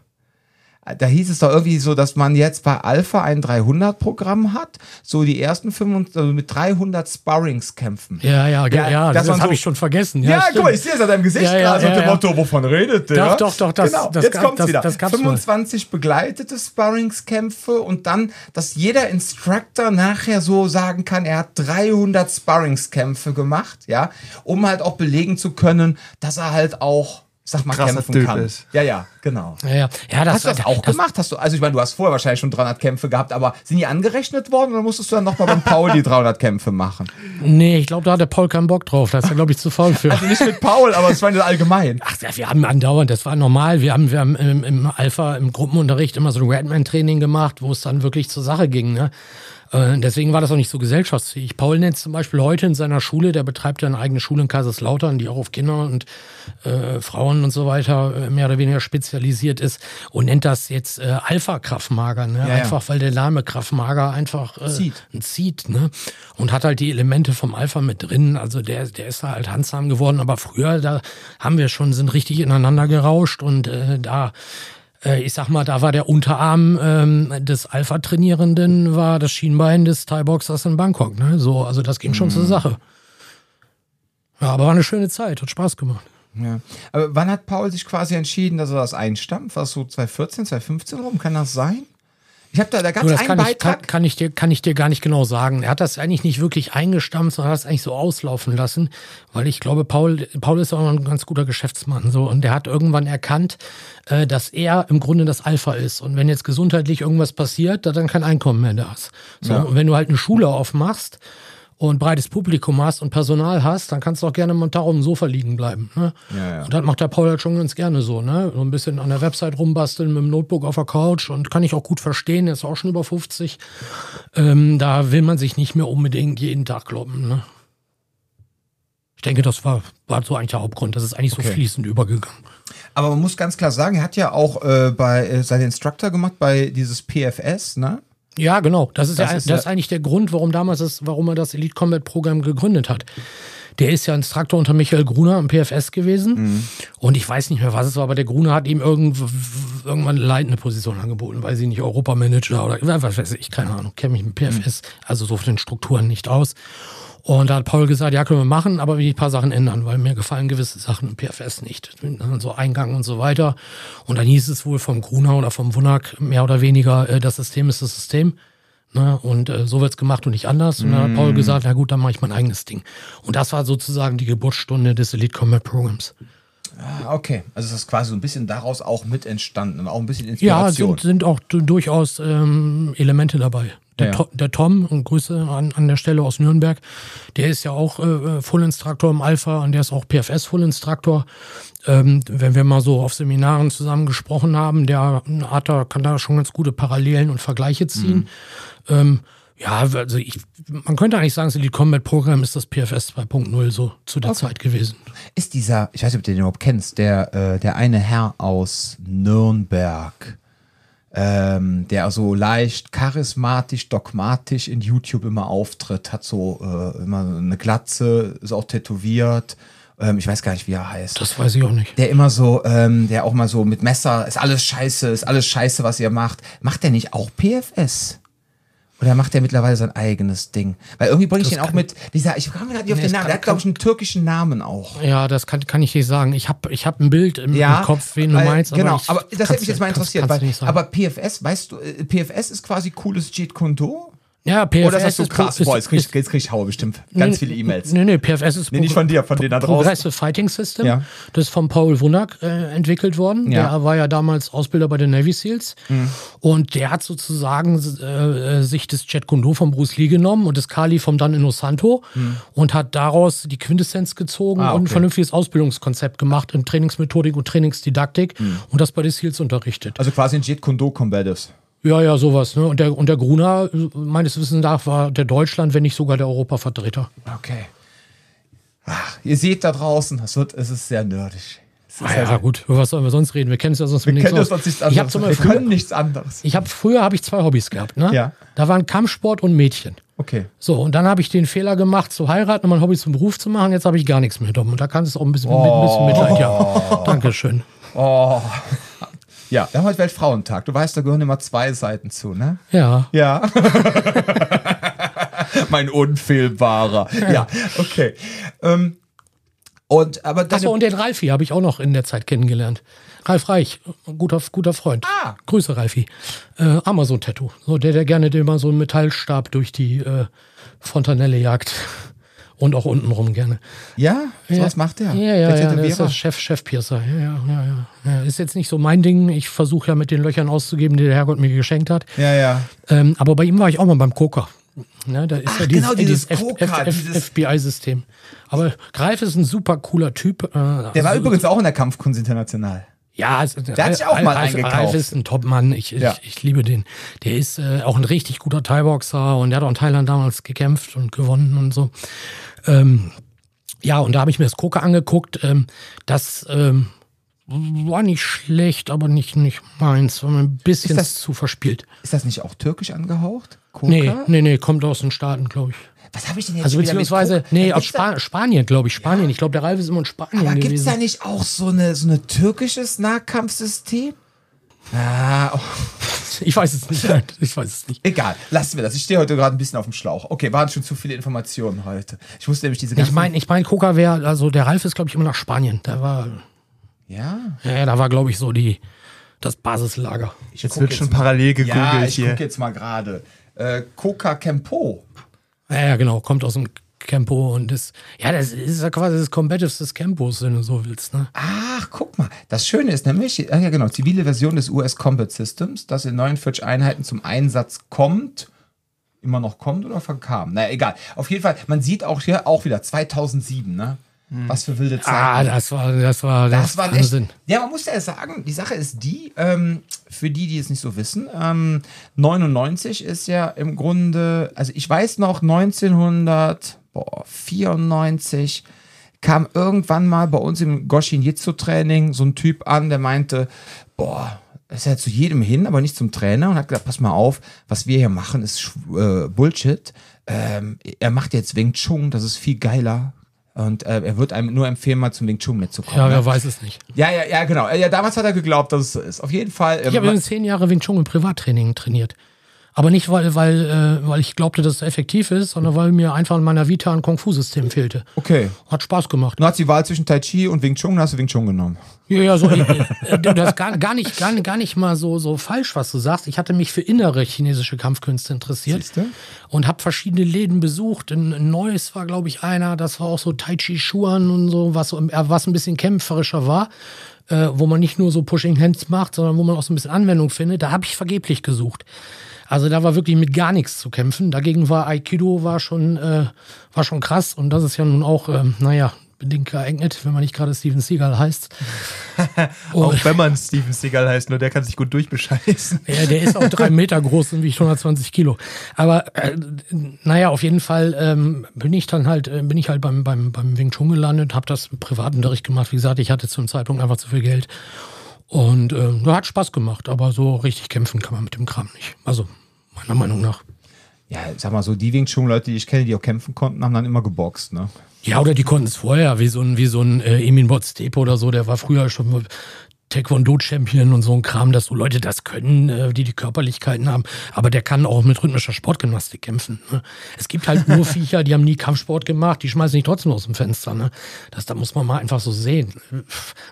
[SPEAKER 1] Da hieß es doch irgendwie so, dass man jetzt bei Alpha ein 300-Programm hat, so die ersten 25, also mit 300 Sparringskämpfen.
[SPEAKER 3] Ja, ja, ja, ja
[SPEAKER 1] dass
[SPEAKER 3] das
[SPEAKER 1] man
[SPEAKER 3] habe
[SPEAKER 1] so-
[SPEAKER 3] ich schon vergessen.
[SPEAKER 1] Ja,
[SPEAKER 3] stimmt.
[SPEAKER 1] guck mal, ich sehe es an deinem Gesicht
[SPEAKER 3] Ja, ja,
[SPEAKER 1] gerade, so
[SPEAKER 3] ja,
[SPEAKER 1] dem
[SPEAKER 3] ja.
[SPEAKER 1] Motto, wovon redet der?
[SPEAKER 3] Doch, doch, doch, das-
[SPEAKER 1] genau.
[SPEAKER 3] das
[SPEAKER 1] jetzt
[SPEAKER 3] gab-
[SPEAKER 1] kommt's
[SPEAKER 3] das-
[SPEAKER 1] wieder.
[SPEAKER 3] das gab's mal.
[SPEAKER 1] 25 begleitete Sparringskämpfe und dann, dass jeder Instructor nachher so sagen kann, er hat 300 Sparringskämpfe gemacht, ja, um halt auch belegen zu können, dass er halt auch, sag mal,
[SPEAKER 2] Krasser
[SPEAKER 1] kämpfen
[SPEAKER 2] Typ
[SPEAKER 1] kann.
[SPEAKER 2] ist.
[SPEAKER 1] Ja, ja, genau.
[SPEAKER 3] Ja, ja. ja das,
[SPEAKER 1] Hast du das auch gemacht? Hast du, also ich meine, du hast vorher wahrscheinlich schon 300 Kämpfe gehabt, aber sind die angerechnet worden oder musstest du dann nochmal beim Paul die 300 Kämpfe machen?
[SPEAKER 3] Nee, ich glaube, da hat der Paul keinen Bock drauf. Da ist er, glaube ich, zu faul für.
[SPEAKER 1] Also nicht mit Paul, aber es war nur allgemein.
[SPEAKER 3] Ach, ja, wir haben andauernd, das war normal. Wir haben, wir haben im, im Alpha, im Gruppenunterricht immer so ein Redman-Training gemacht, wo es dann wirklich zur Sache ging. Ne? Äh, Deswegen war das auch nicht so gesellschaftsfähig. Paul nennt zum Beispiel heute in seiner Schule, der betreibt ja eine eigene Schule in Kaiserslautern, die auch auf Kinder und äh, Frauen und so weiter äh, mehr oder weniger spezialisiert ist und nennt das jetzt äh, Alpha-Kraftmager. Ne?
[SPEAKER 1] Ja, ja.
[SPEAKER 3] einfach, weil der Name Kraftmager einfach äh,
[SPEAKER 1] Zieht.
[SPEAKER 3] zieht, ne? Und hat halt die Elemente vom Alpha mit drin. Also der, der ist da halt handsam geworden. Aber früher, da haben wir schon, sind richtig ineinander gerauscht und äh, da, äh, ich sag mal, da war der Unterarm ähm, des Alpha-Trainierenden, war das Schienbein des Thai-Boxers in Bangkok, ne? So, also das ging schon zur Sache. Ja, aber war eine schöne Zeit, hat Spaß gemacht.
[SPEAKER 1] Ja. Aber wann hat Paul sich quasi entschieden, dass er das einstampft? War es so 2014, 2015 rum? Kann das sein? Ich habe da, da gab
[SPEAKER 3] Du,
[SPEAKER 1] es
[SPEAKER 3] das
[SPEAKER 1] einen
[SPEAKER 3] kann ich, kann,
[SPEAKER 1] Beitrag.
[SPEAKER 3] kann, ich dir, kann ich dir gar nicht genau sagen. Er hat das eigentlich nicht wirklich eingestampft, sondern hat es eigentlich so auslaufen lassen, weil ich glaube, Paul, Paul ist auch ein ganz guter Geschäftsmann so und der hat irgendwann erkannt, äh, dass er im Grunde das Alpha ist und wenn jetzt gesundheitlich irgendwas passiert, da dann kein Einkommen mehr da ist. So, und wenn du halt eine Schule aufmachst und breites Publikum hast und Personal hast, dann kannst du auch gerne mal einen Tag auf dem Sofa liegen bleiben. Ne?
[SPEAKER 1] Ja, ja.
[SPEAKER 3] Und das macht der Paul halt schon ganz gerne so, ne? So ein bisschen an der Website rumbasteln mit dem Notebook auf der Couch und kann ich auch gut verstehen, er ist auch schon über 50. Ähm, da will man sich nicht mehr unbedingt jeden Tag kloppen, ne? Ich denke, das war, war so eigentlich der Hauptgrund. Das ist eigentlich so
[SPEAKER 1] Okay.
[SPEAKER 3] fließend übergegangen.
[SPEAKER 1] Aber man muss ganz klar sagen, er hat ja auch äh, bei äh, seinen Instructor gemacht bei dieses PFS, ne?
[SPEAKER 3] Ja, genau. Das ist,
[SPEAKER 1] Das
[SPEAKER 3] ja,
[SPEAKER 1] ist
[SPEAKER 3] das ist eigentlich der Grund, warum damals das, warum er das Elite Combat Programm gegründet hat. Der ist ja Instruktor unter Michael Gruner am PFS gewesen.
[SPEAKER 1] Mhm.
[SPEAKER 3] Und ich weiß nicht mehr, was es war, aber der Gruner hat ihm irgend, irgendwann eine leitende Position angeboten, weiß ich nicht, Europamanager oder was weiß ich, keine Ahnung, kenne mich mit PFS, also so von den Strukturen nicht aus. Und da hat Paul gesagt, ja, können wir machen, aber wir ein paar Sachen ändern, weil mir gefallen gewisse Sachen im PFS nicht. So Eingang und so weiter. Und dann hieß es wohl vom Gruner oder vom Wunak mehr oder weniger, äh, das System ist das System. Ne? Und äh, so wird's gemacht und nicht anders. Und dann hat Paul gesagt, na gut, dann mache ich mein eigenes Ding. Und das war sozusagen die Geburtsstunde des Elite Combat Programs.
[SPEAKER 1] Ah, okay. Also es ist quasi so ein bisschen daraus auch mit entstanden und auch ein bisschen
[SPEAKER 3] Ja,
[SPEAKER 1] Inspiration.
[SPEAKER 3] sind, sind auch du- durchaus ähm, Elemente dabei. Der,
[SPEAKER 1] Ja.
[SPEAKER 3] Der Tom, und Grüße an, an der Stelle aus Nürnberg, der ist ja auch äh, Full-Instruktor im Alpha und der ist auch PFS-Full-Instruktor. Ähm, wenn wir mal so auf Seminaren zusammen gesprochen haben, der hat da, kann da schon ganz gute Parallelen und Vergleiche ziehen. Ähm, ja, also ich, man könnte eigentlich sagen, das Elite Combat Programm ist das PFS 2.0 so zu der Zeit gewesen.
[SPEAKER 1] ist dieser, ich weiß nicht, ob du den überhaupt kennst, der, äh, der eine Herr aus Nürnberg, ähm, der so leicht charismatisch, dogmatisch in YouTube immer auftritt, hat so äh, immer eine Glatze, ist auch tätowiert. Ähm, ich weiß gar nicht, wie er heißt.
[SPEAKER 3] Das weiß ich auch nicht.
[SPEAKER 1] der immer so, ähm, der auch mal so mit Messer, ist alles scheiße, ist alles scheiße, was ihr macht. Macht der nicht auch PFS? Oder macht der mittlerweile sein eigenes Ding? Weil irgendwie bringe ich den auch mit, dieser, ich komme gerade nicht auf
[SPEAKER 3] Nee,
[SPEAKER 1] den Namen, der hat, glaube ich, einen türkischen Namen auch.
[SPEAKER 3] Ja, das kann, kann ich nicht sagen. Ich habe ich hab ein Bild im,
[SPEAKER 1] Ja,
[SPEAKER 3] im Kopf, wen du
[SPEAKER 1] weil-
[SPEAKER 3] meinst.
[SPEAKER 1] Genau,
[SPEAKER 3] ich
[SPEAKER 1] aber das hätte mich jetzt mal interessiert.
[SPEAKER 3] kannst du
[SPEAKER 1] Weil, aber PFS, weißt du, äh, PFS ist quasi cooles Jeet Kune-Do?
[SPEAKER 3] Ja, PFS
[SPEAKER 1] Oder ist das so
[SPEAKER 3] ist-
[SPEAKER 1] krass?
[SPEAKER 3] ist-
[SPEAKER 1] Boah, jetzt krieg ich, jetzt krieg ich Hauer bestimmt. Ganz viele E-Mails.
[SPEAKER 3] Nee, nee, PFS ist
[SPEAKER 1] Nee, nicht von dir, von denen da draußen.
[SPEAKER 3] Progressive Fighting System.
[SPEAKER 1] Ja.
[SPEAKER 3] Das ist von Paul Wunak äh, entwickelt worden.
[SPEAKER 1] Ja. Mhm.
[SPEAKER 3] Der war ja damals Ausbilder bei den Navy SEALs. Und der hat sozusagen äh, äh, sich das Jet Kundo von Bruce Lee genommen und das Kali vom Dan Inosanto und hat daraus die Quintessenz gezogen
[SPEAKER 1] Mhm. Ah,
[SPEAKER 3] und ein
[SPEAKER 1] okay.
[SPEAKER 3] vernünftiges Ausbildungskonzept gemacht in Trainingsmethodik und Trainingsdidaktik
[SPEAKER 1] Mhm.
[SPEAKER 3] und das bei den SEALs unterrichtet.
[SPEAKER 1] Also quasi ein Jeet Kune-Do Combatives.
[SPEAKER 3] Ja, ja, sowas. Ne? Und, der, und der Gruner, meines Wissens nach, war der Deutschland, wenn nicht sogar der Europavertreter.
[SPEAKER 1] Okay. Ach, ihr seht da draußen, es, wird, es ist sehr nerdig.
[SPEAKER 3] Ah, ja, gut, über was sollen wir sonst reden? Wir kennen es ja sonst
[SPEAKER 1] Wir
[SPEAKER 3] nichts
[SPEAKER 1] kennen sonst nichts anderes. Wir
[SPEAKER 3] Beispiel
[SPEAKER 1] können nichts anderes.
[SPEAKER 3] Ich habe früher habe ich zwei Hobbys gehabt, ne?
[SPEAKER 1] Ja.
[SPEAKER 3] Da waren Kampfsport und Mädchen.
[SPEAKER 1] Okay.
[SPEAKER 3] So, und dann habe ich den Fehler gemacht, zu heiraten und mein Hobby zum Beruf zu machen. Jetzt habe ich gar nichts mehr. Und da kann es auch ein bisschen, mit, ein bisschen Mitleid, ja. Dankeschön.
[SPEAKER 1] Oh. Ja, wir haben heute Weltfrauentag. Du weißt, da gehören immer zwei Seiten zu, ne?
[SPEAKER 3] Ja.
[SPEAKER 1] Ja. mein Unfehlbarer. Ja, okay. Ähm, und aber
[SPEAKER 3] Achso, und den Ralfi habe ich auch noch in der Zeit kennengelernt. Ralf Reich, guter, guter Freund.
[SPEAKER 1] Ah.
[SPEAKER 3] Grüße, Ralfi. Äh, Amazon-Tattoo. So, der, der gerne den mal so einen Metallstab durch die äh, Fontanelle jagt. Und auch untenrum gerne.
[SPEAKER 1] ja, sowas macht der.
[SPEAKER 3] Ja, ja,
[SPEAKER 1] Der
[SPEAKER 3] ja, das ist das Chef, Chef-Piercer. Ja, ja, ja, ja, ja. Ist jetzt nicht so mein Ding. Ich versuche ja mit den Löchern auszugeben, die der Herrgott mir geschenkt hat.
[SPEAKER 1] ja, ja.
[SPEAKER 3] Ähm, aber bei ihm war ich auch mal beim Coca. Ne, da ist
[SPEAKER 1] Ach,
[SPEAKER 3] ja dieses,
[SPEAKER 1] genau, dieses dieses-
[SPEAKER 3] FBI-System. Aber Greif ist ein super cooler Typ. Äh,
[SPEAKER 1] Der war übrigens auch in der Kampfkunst international.
[SPEAKER 3] Ja,
[SPEAKER 1] Der hat sich auch mal eingekauft.
[SPEAKER 3] Ralf ist ein Topmann. Ich,
[SPEAKER 1] Ja.
[SPEAKER 3] ich, ich liebe den. Der ist äh, auch ein richtig guter Thai-Boxer und der hat auch in Thailand damals gekämpft und gewonnen und so. Ähm, ja, und da habe ich mir das Coca angeguckt. Ähm, das ähm, war nicht schlecht, aber nicht, nicht meins. War mir ein bisschen
[SPEAKER 1] das-
[SPEAKER 3] zu verspielt.
[SPEAKER 1] Ist das nicht auch türkisch angehaucht? Coca?
[SPEAKER 3] Nee, nee, nee, kommt aus den Staaten, glaube ich.
[SPEAKER 1] Was habe ich denn jetzt
[SPEAKER 3] Also beziehungsweise, nee, aus
[SPEAKER 1] gibt's da-
[SPEAKER 3] Spa Spanien, glaube ich. Spanien. Ich glaube, der Ralf ist immer in Spanien
[SPEAKER 1] Aber gibt es da nicht auch so eine so eine türkisches Nahkampfsystem? Ah, oh,
[SPEAKER 3] Ich weiß es nicht. Ich weiß es nicht.
[SPEAKER 1] egal, lassen wir das. Ich stehe heute gerade ein bisschen auf dem Schlauch. Okay, waren schon zu viele Informationen heute. Ich wusste nämlich diese
[SPEAKER 3] Ich
[SPEAKER 1] ganzen...
[SPEAKER 3] meine, ich mein, Coca wäre, also der Ralf ist, glaube ich, immer nach Spanien. Da war,
[SPEAKER 1] ja,
[SPEAKER 3] ja, da war, glaube ich, so die, das Basislager.
[SPEAKER 1] ich
[SPEAKER 2] Jetzt wird schon
[SPEAKER 1] mal-
[SPEAKER 2] parallel gegoogelt
[SPEAKER 1] Ja, ich
[SPEAKER 2] hier.
[SPEAKER 1] gucke jetzt mal gerade. Äh, Coca Kempo.
[SPEAKER 3] Ja, genau, kommt aus dem Campo und ist, ja, das ist ja quasi das Combatives des Campos, wenn du so willst, ne?
[SPEAKER 1] Ach, guck mal. Das Schöne ist nämlich, ah ja genau, zivile Version des US Combat Systems, das in 49 Einheiten zum Einsatz kommt. Immer noch kommt oder verkam? Naja, egal. Auf jeden Fall, man sieht auch hier auch wieder 2007, ne? Was für wilde Zeiten.
[SPEAKER 3] Ah, das war, das war,
[SPEAKER 1] Das war echt.
[SPEAKER 3] Wahnsinn.
[SPEAKER 1] Ja, man muss ja sagen, die Sache ist die, ähm, für die, die es nicht so wissen, ähm, 99 ist ja im Grunde, also ich weiß noch, 1994 kam irgendwann mal bei uns im Goshin Jitsu Training so ein Typ an, der meinte, boah, ist ja zu jedem hin, aber nicht zum Trainer und hat gesagt, pass mal auf, was wir hier machen, ist äh, Bullshit. Ähm, er macht jetzt Wing Chun, das ist viel geiler. Und äh, er wird einem nur empfehlen, mal zum Wing Chun mitzukommen.
[SPEAKER 3] Ja,
[SPEAKER 1] ne?
[SPEAKER 3] wer weiß es nicht.
[SPEAKER 1] Ja, ja, ja, genau. Ja, damals hat er geglaubt, dass es so ist. Auf jeden Fall. äh,
[SPEAKER 3] Ich habe zehn Jahre Wing Chun im Privattraining trainiert. Aber nicht, weil, weil, äh, weil ich glaubte, dass es effektiv ist, sondern weil mir einfach in meiner Vita ein Kung-Fu-System fehlte.
[SPEAKER 1] okay.
[SPEAKER 3] Hat Spaß gemacht.
[SPEAKER 1] Du hast die Wahl zwischen Tai Chi und Wing Chun, hast du Wing Chun genommen.
[SPEAKER 3] Ja, ja, so, äh, äh, das ist gar, gar, nicht, gar, gar nicht mal so, so falsch, was du sagst. Ich hatte mich für innere chinesische Kampfkünste interessiert
[SPEAKER 1] Siehste?
[SPEAKER 3] und habe verschiedene Läden besucht. In, in Neuss war, glaube ich, einer, das war auch so Tai Chi Chuan und so, was, äh, was ein bisschen kämpferischer war, äh, wo man nicht nur so Pushing Hands macht, sondern wo man auch so ein bisschen Anwendung findet. Da habe ich vergeblich gesucht. Also da war wirklich mit gar nichts zu kämpfen. Dagegen war Aikido war schon, äh, war schon krass und das ist ja nun auch, ähm, naja, bedingt geeignet, wenn man nicht gerade Steven Seagal heißt.
[SPEAKER 2] Auch wenn man Steven Seagal heißt, nur der kann sich gut durchbescheißen.
[SPEAKER 3] Ja, der ist auch drei Meter groß und wiegt 120 Kilo. Aber äh, naja, auf jeden Fall ähm, bin ich dann halt, äh, bin ich halt beim, beim, beim Wing Chun gelandet, habe das im Privatunterricht gemacht. Wie gesagt, ich hatte zum Zeitpunkt einfach zu viel Geld. Und äh, hat Spaß gemacht, aber so richtig kämpfen kann man mit dem Kram nicht. Also, meiner Meinung nach.
[SPEAKER 1] Ja, sag mal so, die Wing Chun-Leute, die ich kenne, die auch kämpfen konnten, haben dann immer geboxt, ne?
[SPEAKER 3] Ja, oder die konnten es vorher, wie so ein, wie so ein äh, Emin Botstepo oder so, der war früher schon Taekwondo-Champion und so ein Kram, dass so Leute das können, äh, die die Körperlichkeiten haben. Aber der kann auch mit rhythmischer Sportgymnastik kämpfen. Ne? Es gibt halt nur Viecher, die haben nie Kampfsport gemacht, die schmeißen sich trotzdem aus dem Fenster. Ne? Das, da muss man mal einfach so sehen.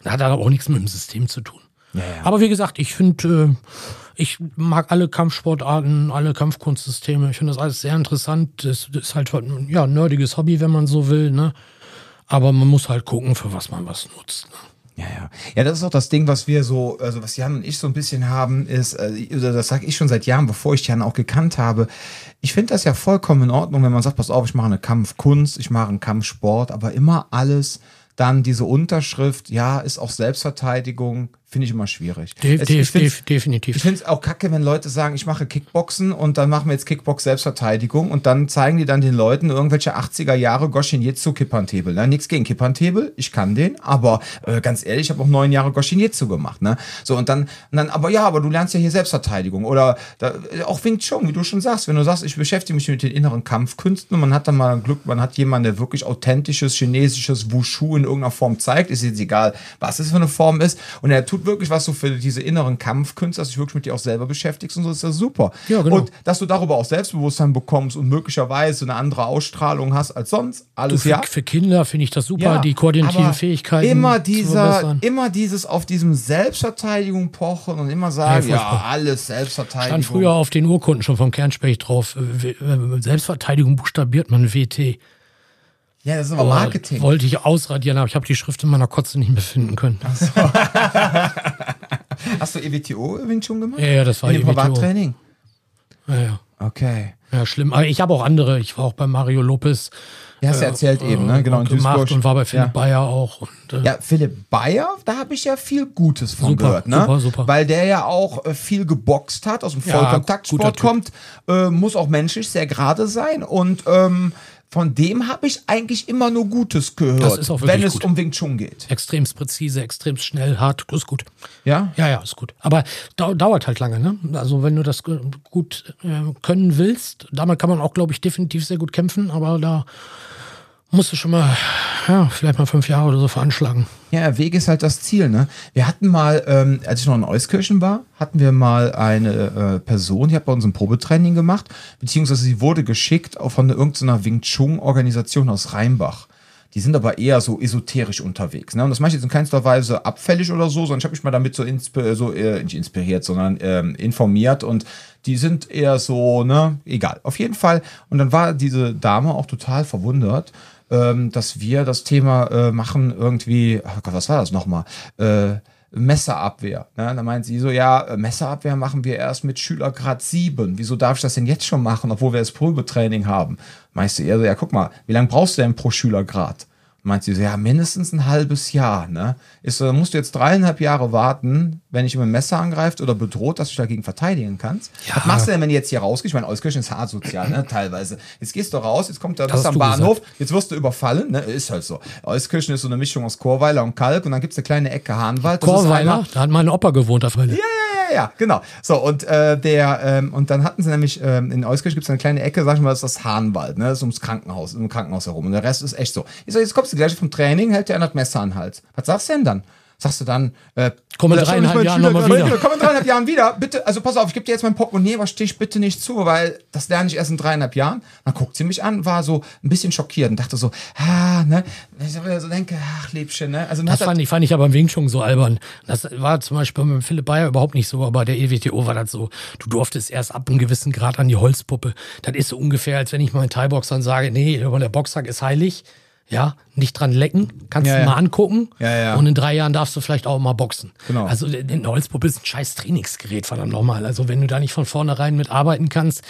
[SPEAKER 3] Da hat er auch nichts mit dem System zu tun.
[SPEAKER 1] Ja, ja.
[SPEAKER 3] Aber wie gesagt, ich finde, äh, ich mag alle Kampfsportarten, alle Kampfkunstsysteme. Ich finde das alles sehr interessant. Das, das ist halt ein ja, nerdiges Hobby, wenn man so will. Ne? Aber man muss halt gucken, für was man was nutzt. Ne?
[SPEAKER 1] Ja, ja. Ja, das ist auch das Ding, was wir so, also was Jan und ich so ein bisschen haben, ist, oder das sage ich schon seit Jahren, bevor ich Jan auch gekannt habe. Ich finde das ja vollkommen in Ordnung, wenn man sagt, pass auf, ich mache eine Kampfkunst, ich mache einen Kampfsport, aber immer alles dann diese Unterschrift, ja, ist auch Selbstverteidigung, finde ich immer schwierig.
[SPEAKER 3] De
[SPEAKER 1] Es-
[SPEAKER 3] de
[SPEAKER 1] ich
[SPEAKER 3] definitiv.
[SPEAKER 1] ich finde es auch kacke, wenn Leute sagen, ich mache Kickboxen und dann machen wir jetzt Kickbox Selbstverteidigung und dann zeigen die dann den Leuten irgendwelche 80er Jahre Goshin Jitsu Kippantebel. Ne? Nichts gegen Kippantebel, ich kann den, aber äh, ganz ehrlich, ich habe auch neun Jahre Goshin Jitsu gemacht. Ne? So und dann, und dann, aber ja, aber du lernst ja hier Selbstverteidigung oder da, äh, auch Wing Chun, wie du schon sagst, wenn du sagst, ich beschäftige mich mit den inneren Kampfkünsten und man hat dann mal Glück, man hat jemanden, der wirklich authentisches chinesisches Wushu in irgendeiner Form zeigt, ist jetzt egal, was es für eine Form ist und er tut wirklich was so für diese inneren Kampfkünste, dass du dich wirklich mit dir auch selber beschäftigst und so ist das super.
[SPEAKER 3] Ja, genau.
[SPEAKER 1] Und dass du darüber auch Selbstbewusstsein bekommst und möglicherweise eine andere Ausstrahlung hast als sonst, alles
[SPEAKER 3] für,
[SPEAKER 1] ja.
[SPEAKER 3] für Kinder finde ich das super,
[SPEAKER 1] Ja,
[SPEAKER 3] die koordinativen Fähigkeiten
[SPEAKER 1] Immer dieser, immer dieses auf diesem Selbstverteidigung pochen und immer sagen,
[SPEAKER 3] Ja,
[SPEAKER 1] ja, alles
[SPEAKER 3] stand
[SPEAKER 1] Selbstverteidigung.
[SPEAKER 3] früher auf den Urkunden schon vom Kernspecht drauf. äh, äh, Selbstverteidigung buchstabiert man WT.
[SPEAKER 1] Ja, das ist aber Marketing.
[SPEAKER 3] Wollte ich ausradieren, aber ich habe die Schrift in meiner Kotze nicht mehr finden können.
[SPEAKER 1] Hast du EWTO Wing Chun gemacht?
[SPEAKER 3] Ja, ja, das war
[SPEAKER 1] In dem
[SPEAKER 3] EWTO.
[SPEAKER 1] Privattraining?
[SPEAKER 3] Ja, ja.
[SPEAKER 1] Okay.
[SPEAKER 3] ja, schlimm. Aber ich habe auch andere. Ich war auch bei Mario Lopez.
[SPEAKER 1] Ja, hast du erzählt eben, ne? Genau, in
[SPEAKER 3] gemacht
[SPEAKER 1] Duisburg.
[SPEAKER 3] und war bei Philipp
[SPEAKER 1] Ja.
[SPEAKER 3] Bayer auch. Und, äh,
[SPEAKER 1] Ja, Philipp Bayer, da habe ich ja viel Gutes von
[SPEAKER 3] Super,
[SPEAKER 1] gehört, ne?
[SPEAKER 3] super, super.
[SPEAKER 1] Weil der ja auch äh, viel geboxt hat, aus dem
[SPEAKER 3] Ja,
[SPEAKER 1] Vollkontaktsport
[SPEAKER 3] Typ.
[SPEAKER 1] kommt, äh, muss auch menschlich sehr gerade sein und ähm, von dem habe ich eigentlich immer nur Gutes gehört, wenn es
[SPEAKER 3] gut.
[SPEAKER 1] um Wing Chun geht.
[SPEAKER 3] extremst präzise, extremst schnell, hart, ist gut.
[SPEAKER 1] Ja?
[SPEAKER 3] Ja, ja, ist gut. Aber dau dauert halt lange, ne? Also wenn du das gut äh, können willst, damit kann man auch, glaube ich, definitiv sehr gut kämpfen, aber da musst du schon mal, ja, vielleicht mal fünf Jahre oder so veranschlagen.
[SPEAKER 1] Ja, Weg ist halt das Ziel, ne? Wir hatten mal, ähm, als ich noch in Euskirchen war, hatten wir mal eine äh, Person, die hat bei uns ein Probetraining gemacht, beziehungsweise sie wurde geschickt von irgendeiner Wing Chun-Organisation aus Rheinbach. Die sind aber eher so esoterisch unterwegs. Ne? Und das mache ich jetzt in keinster Weise abfällig oder so, sondern ich habe mich mal damit so, insp so äh, nicht inspiriert, sondern ähm, informiert und die sind eher so, ne, egal. Auf jeden Fall. Und dann war diese Dame auch total verwundert, ähm, dass wir das Thema äh, machen irgendwie, oh Gott, was war das nochmal? Äh, Messerabwehr. Ne? Da meint sie so, ja, äh, Messerabwehr machen wir erst mit Schülergrad 7. Wieso darf ich das denn jetzt schon machen, obwohl wir das Probetraining haben? Meinst du eher so, ja, guck mal, wie lange brauchst du denn pro Schülergrad? Meint sie so, ja, mindestens ein halbes Jahr, ne? Ist so, musst du jetzt dreieinhalb Jahre warten, wenn dich mit einem Messer angreift oder bedroht, dass du dich dagegen verteidigen kannst.
[SPEAKER 3] Ja.
[SPEAKER 1] Was machst du denn, wenn du jetzt hier rausgehst? Ich meine, Euskirchen ist hart sozial, ne? Teilweise. Jetzt gehst du raus, jetzt kommt da
[SPEAKER 3] Das
[SPEAKER 1] bist am Bahnhof, jetzt wirst du überfallen, ne? Ist halt so. Euskirchen ist so eine Mischung aus Chorweiler und Kalk und dann gibt's eine kleine Ecke Hahnwald.
[SPEAKER 3] Chorweiler, da hat mein Opa gewohnt auf Welle.
[SPEAKER 1] ja, ja, ja, genau. So, und äh, der, ähm, und dann hatten sie nämlich, ähm, in Euskirchen gibt es eine kleine Ecke, sag ich mal, das ist das Hahnwald, ne? Das ist ums Krankenhaus, im Krankenhaus herum. Und der Rest ist echt so. Ich sag, jetzt kommst du gleich vom Training, hält dir einer das Messer an den Hals. Was sagst du denn dann? Sagst du dann, äh,
[SPEAKER 3] Komm in
[SPEAKER 1] das-
[SPEAKER 3] dreieinhalb Jahren
[SPEAKER 1] Schüler-
[SPEAKER 3] noch mal
[SPEAKER 1] mein
[SPEAKER 3] wieder.
[SPEAKER 1] Komm in dreieinhalb Jahren wieder. Bitte, also pass auf, ich gebe dir jetzt mein Portemonnaie, aber stich bitte nicht zu, weil das lerne ich erst in dreieinhalb Jahren. Dann guckt sie mich an, war so ein bisschen schockiert und dachte so, ah, ne? Wenn ich so denke, ach, Liebchen, ne? Also,
[SPEAKER 3] Das fand ich, fand ich aber im Wing Chun so albern. Das war zum Beispiel mit Philipp Bayer überhaupt nicht so, aber der EWTO war das so. Du durftest erst ab einem gewissen Grad an die Holzpuppe. Das ist so ungefähr, als wenn ich meinen Thai-Boxern sage, nee, der Boxsack ist heilig. Ja, nicht dran lecken, kannst
[SPEAKER 1] Ja,
[SPEAKER 3] du
[SPEAKER 1] ja.
[SPEAKER 3] mal angucken.
[SPEAKER 1] Ja, ja.
[SPEAKER 3] Und in drei Jahren darfst du vielleicht auch mal boxen.
[SPEAKER 1] Genau.
[SPEAKER 3] Also eine Holzpuppe ist ein scheiß Trainingsgerät, verdammt nochmal. Also wenn du da nicht von vornherein mitarbeiten kannst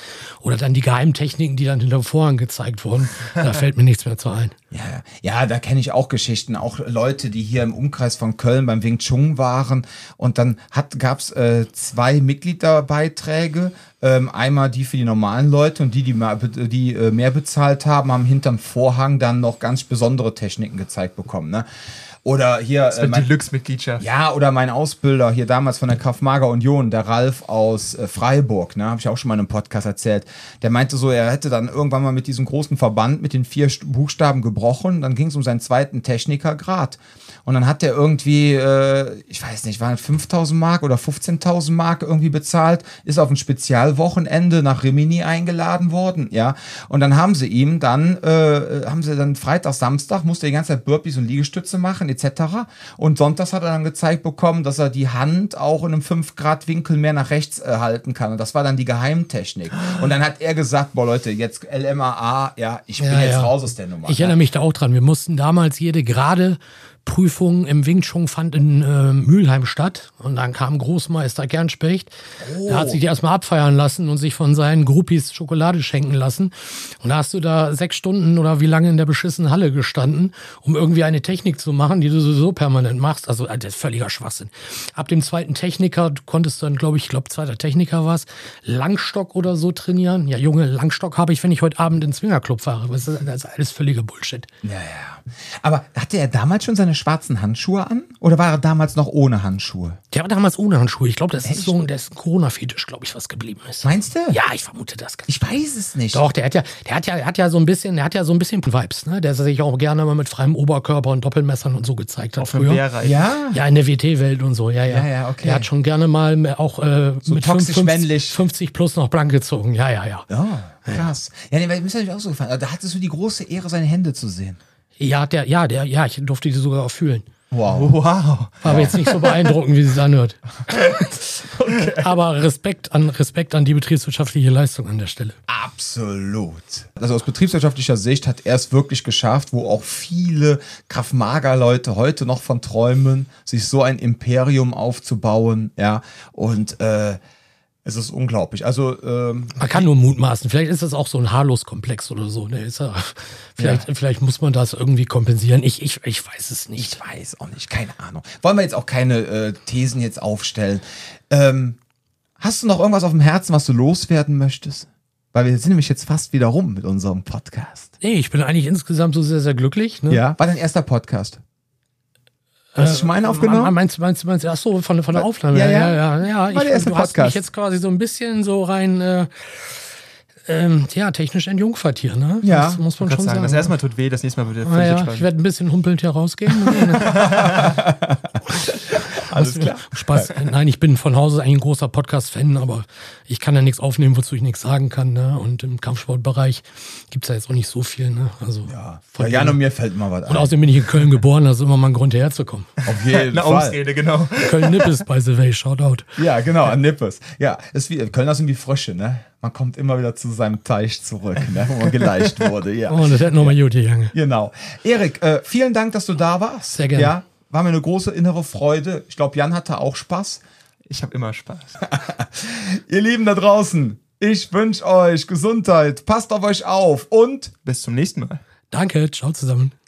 [SPEAKER 3] oder dann die Geheimtechniken, die dann hinter Vorhang gezeigt wurden, da fällt mir nichts mehr zu ein.
[SPEAKER 1] Ja, ja, da kenne ich auch Geschichten, auch Leute, die hier im Umkreis von Köln beim Wing Chun waren und dann hat gab's äh, zwei Mitgliederbeiträge, ähm, einmal die für die normalen Leute und die, die, ma- die äh, mehr bezahlt haben, haben hinterm Vorhang dann noch ganz besondere Techniken gezeigt bekommen. Ne? Oder hier äh, mein-
[SPEAKER 2] Deluxe-Mitgliedschaft.
[SPEAKER 1] ja, oder mein Ausbilder hier damals von der Kraftmager Union, der Ralf aus äh, Freiburg, ne, habe ich auch schon mal in einem Podcast erzählt. Der meinte so, er hätte dann irgendwann mal mit diesem großen Verband mit den vier St- Buchstaben gebrochen. Dann ging es um seinen zweiten Technikergrad. Und dann hat der irgendwie, äh, ich weiß nicht, waren es 5000 Mark oder 15.000 Mark irgendwie bezahlt, ist auf ein Spezialwochenende nach Rimini eingeladen worden, ja. Und dann haben sie ihm dann, äh, haben sie dann Freitag, Samstag, musste die ganze Zeit Burpees und Liegestütze machen, etc. Und sonntags hat er dann gezeigt bekommen, dass er die Hand auch in einem 5-Grad-Winkel mehr nach rechts äh, halten kann. Und das war dann die Geheimtechnik. Und dann hat er gesagt, boah Leute, jetzt LMAA, ja, ich bin
[SPEAKER 3] Ja,
[SPEAKER 1] jetzt
[SPEAKER 3] ja.
[SPEAKER 1] raus aus der Nummer.
[SPEAKER 3] Ich
[SPEAKER 1] ne?
[SPEAKER 3] erinnere mich da auch dran. Wir mussten damals jede Gerade Prüfung im Wing Chun fand in äh, Mülheim statt und dann kam Großmeister Gernspecht. Der hat sich die erstmal abfeiern lassen und sich von seinen Groupies Schokolade schenken lassen. Und da hast du da sechs Stunden oder wie lange in der beschissenen Halle gestanden, um irgendwie eine Technik zu machen, die du sowieso permanent machst. Also äh, das ist völliger Schwachsinn. Ab dem zweiten Techniker du konntest dann, glaube ich, ich glaube, zweiter Techniker war es, Langstock oder so trainieren. Ja, Junge, Langstock habe ich, wenn ich heute Abend ins Swingerclub fahre. Das ist, das ist alles völliger Bullshit.
[SPEAKER 1] Ja, ja. Aber hatte er damals schon seine schwarzen Handschuhe an? Oder war er damals noch ohne Handschuhe?
[SPEAKER 3] Der war damals ohne Handschuhe. Ich glaube, das ist so, der ist ein Corona-Fetisch, glaube ich, was geblieben ist.
[SPEAKER 1] Meinst du?
[SPEAKER 3] Ja, ich vermute das.
[SPEAKER 1] Ich weiß es nicht.
[SPEAKER 3] Doch, der hat ja, der hat ja, der hat ja so ein bisschen, der hat ja so ein bisschen Vibes, ne? Der sich auch gerne mal mit freiem Oberkörper und Doppelmessern und so gezeigt hat
[SPEAKER 2] Auf
[SPEAKER 3] früher.
[SPEAKER 1] Ja?
[SPEAKER 3] Ja, in der WT-Welt und so, ja, ja.
[SPEAKER 1] Ja, ja, okay.
[SPEAKER 3] Der hat schon gerne mal mehr auch äh, mit
[SPEAKER 1] toxisch
[SPEAKER 3] 50,
[SPEAKER 1] männlich.
[SPEAKER 3] 50 plus noch blank gezogen. Ja, ja, ja.
[SPEAKER 1] Oh, krass. Ja, nee, mir ist natürlich auch so gefallen. Da hattest du die große Ehre, seine Hände zu sehen.
[SPEAKER 3] Ja, der, ja, der, ja, ich durfte die sogar auch fühlen.
[SPEAKER 1] Wow.
[SPEAKER 2] Wow.
[SPEAKER 3] War aber jetzt nicht so beeindruckend, wie sie es anhört. Aber Respekt an, Respekt an die betriebswirtschaftliche Leistung an der Stelle.
[SPEAKER 1] Absolut. Also aus betriebswirtschaftlicher Sicht hat er es wirklich geschafft, wo auch viele Kraft-Mager-Leute heute noch von träumen, sich so ein Imperium aufzubauen. Ja, und äh, es ist unglaublich. Also ähm,
[SPEAKER 3] Man kann nur mutmaßen. Vielleicht ist das auch so ein Haarlos-Komplex oder so. Ne? Ist ja, vielleicht, vielleicht muss man das irgendwie kompensieren. Ich, ich, ich weiß es nicht.
[SPEAKER 1] ich weiß auch nicht, keine Ahnung. Wollen wir jetzt auch keine äh, Thesen jetzt aufstellen. Ähm, hast du noch irgendwas auf dem Herzen, was du loswerden möchtest? Weil wir sind nämlich jetzt fast wieder rum mit unserem Podcast.
[SPEAKER 3] Nee, ich bin eigentlich insgesamt so sehr, sehr glücklich. Ne?
[SPEAKER 1] Ja. War dein erster Podcast? Hast du schon mal einen aufgenommen?
[SPEAKER 3] Meinst du, meinst du, meinst du, ach so, von, von der Aufnahme?
[SPEAKER 1] Ja, ja.
[SPEAKER 3] ja. ja, ja.
[SPEAKER 1] War der erste
[SPEAKER 3] du hast
[SPEAKER 1] Podcast.
[SPEAKER 3] mich jetzt quasi so ein bisschen so rein, äh, ähm, ja, technisch entjungfert hier, ne?
[SPEAKER 1] Ja,
[SPEAKER 3] das muss man
[SPEAKER 2] Ich
[SPEAKER 3] schon
[SPEAKER 2] sagen,
[SPEAKER 3] sagen.
[SPEAKER 2] das erste Mal tut weh, das nächste Mal wird
[SPEAKER 3] Ah,
[SPEAKER 2] völlig
[SPEAKER 3] ja, ich werde ein bisschen humpelnd hier rausgehen.
[SPEAKER 1] Alles klar.
[SPEAKER 3] Spaß. Nein, ich bin von Hause eigentlich ein großer Podcast-Fan, aber ich kann ja nichts aufnehmen, wozu ich nichts sagen kann. Ne? Und im Kampfsportbereich gibt's ja jetzt auch nicht so viel. Ne? Also
[SPEAKER 1] Ja,
[SPEAKER 3] von
[SPEAKER 1] Bei Jan und mir fällt mal was
[SPEAKER 3] und
[SPEAKER 1] ein.
[SPEAKER 3] außerdem bin ich in Köln geboren, das ist immer mal ein Grund, hierher zu kommen.
[SPEAKER 1] Auf jeden
[SPEAKER 2] Eine
[SPEAKER 1] Fall.
[SPEAKER 2] Ausrede, genau.
[SPEAKER 3] Köln-Nippes, by the way, Shoutout.
[SPEAKER 1] Ja, genau, an Nippes. Ja, ist wie, Kölner sind wie Frösche, ne? Man kommt immer wieder zu seinem Teich zurück, ne? wo man geleicht wurde. Ja.
[SPEAKER 3] Oh, das hätte nochmal gut gegangen.
[SPEAKER 1] Genau. Erik, äh, vielen Dank, dass du da warst.
[SPEAKER 3] Sehr gerne.
[SPEAKER 1] Ja, war mir eine große innere Freude. Ich glaube, Jan hatte auch Spaß.
[SPEAKER 2] Ich habe immer Spaß.
[SPEAKER 1] Ihr Lieben da draußen, ich wünsche euch Gesundheit, passt auf euch auf und
[SPEAKER 2] Bis zum nächsten Mal.
[SPEAKER 3] Danke, ciao zusammen.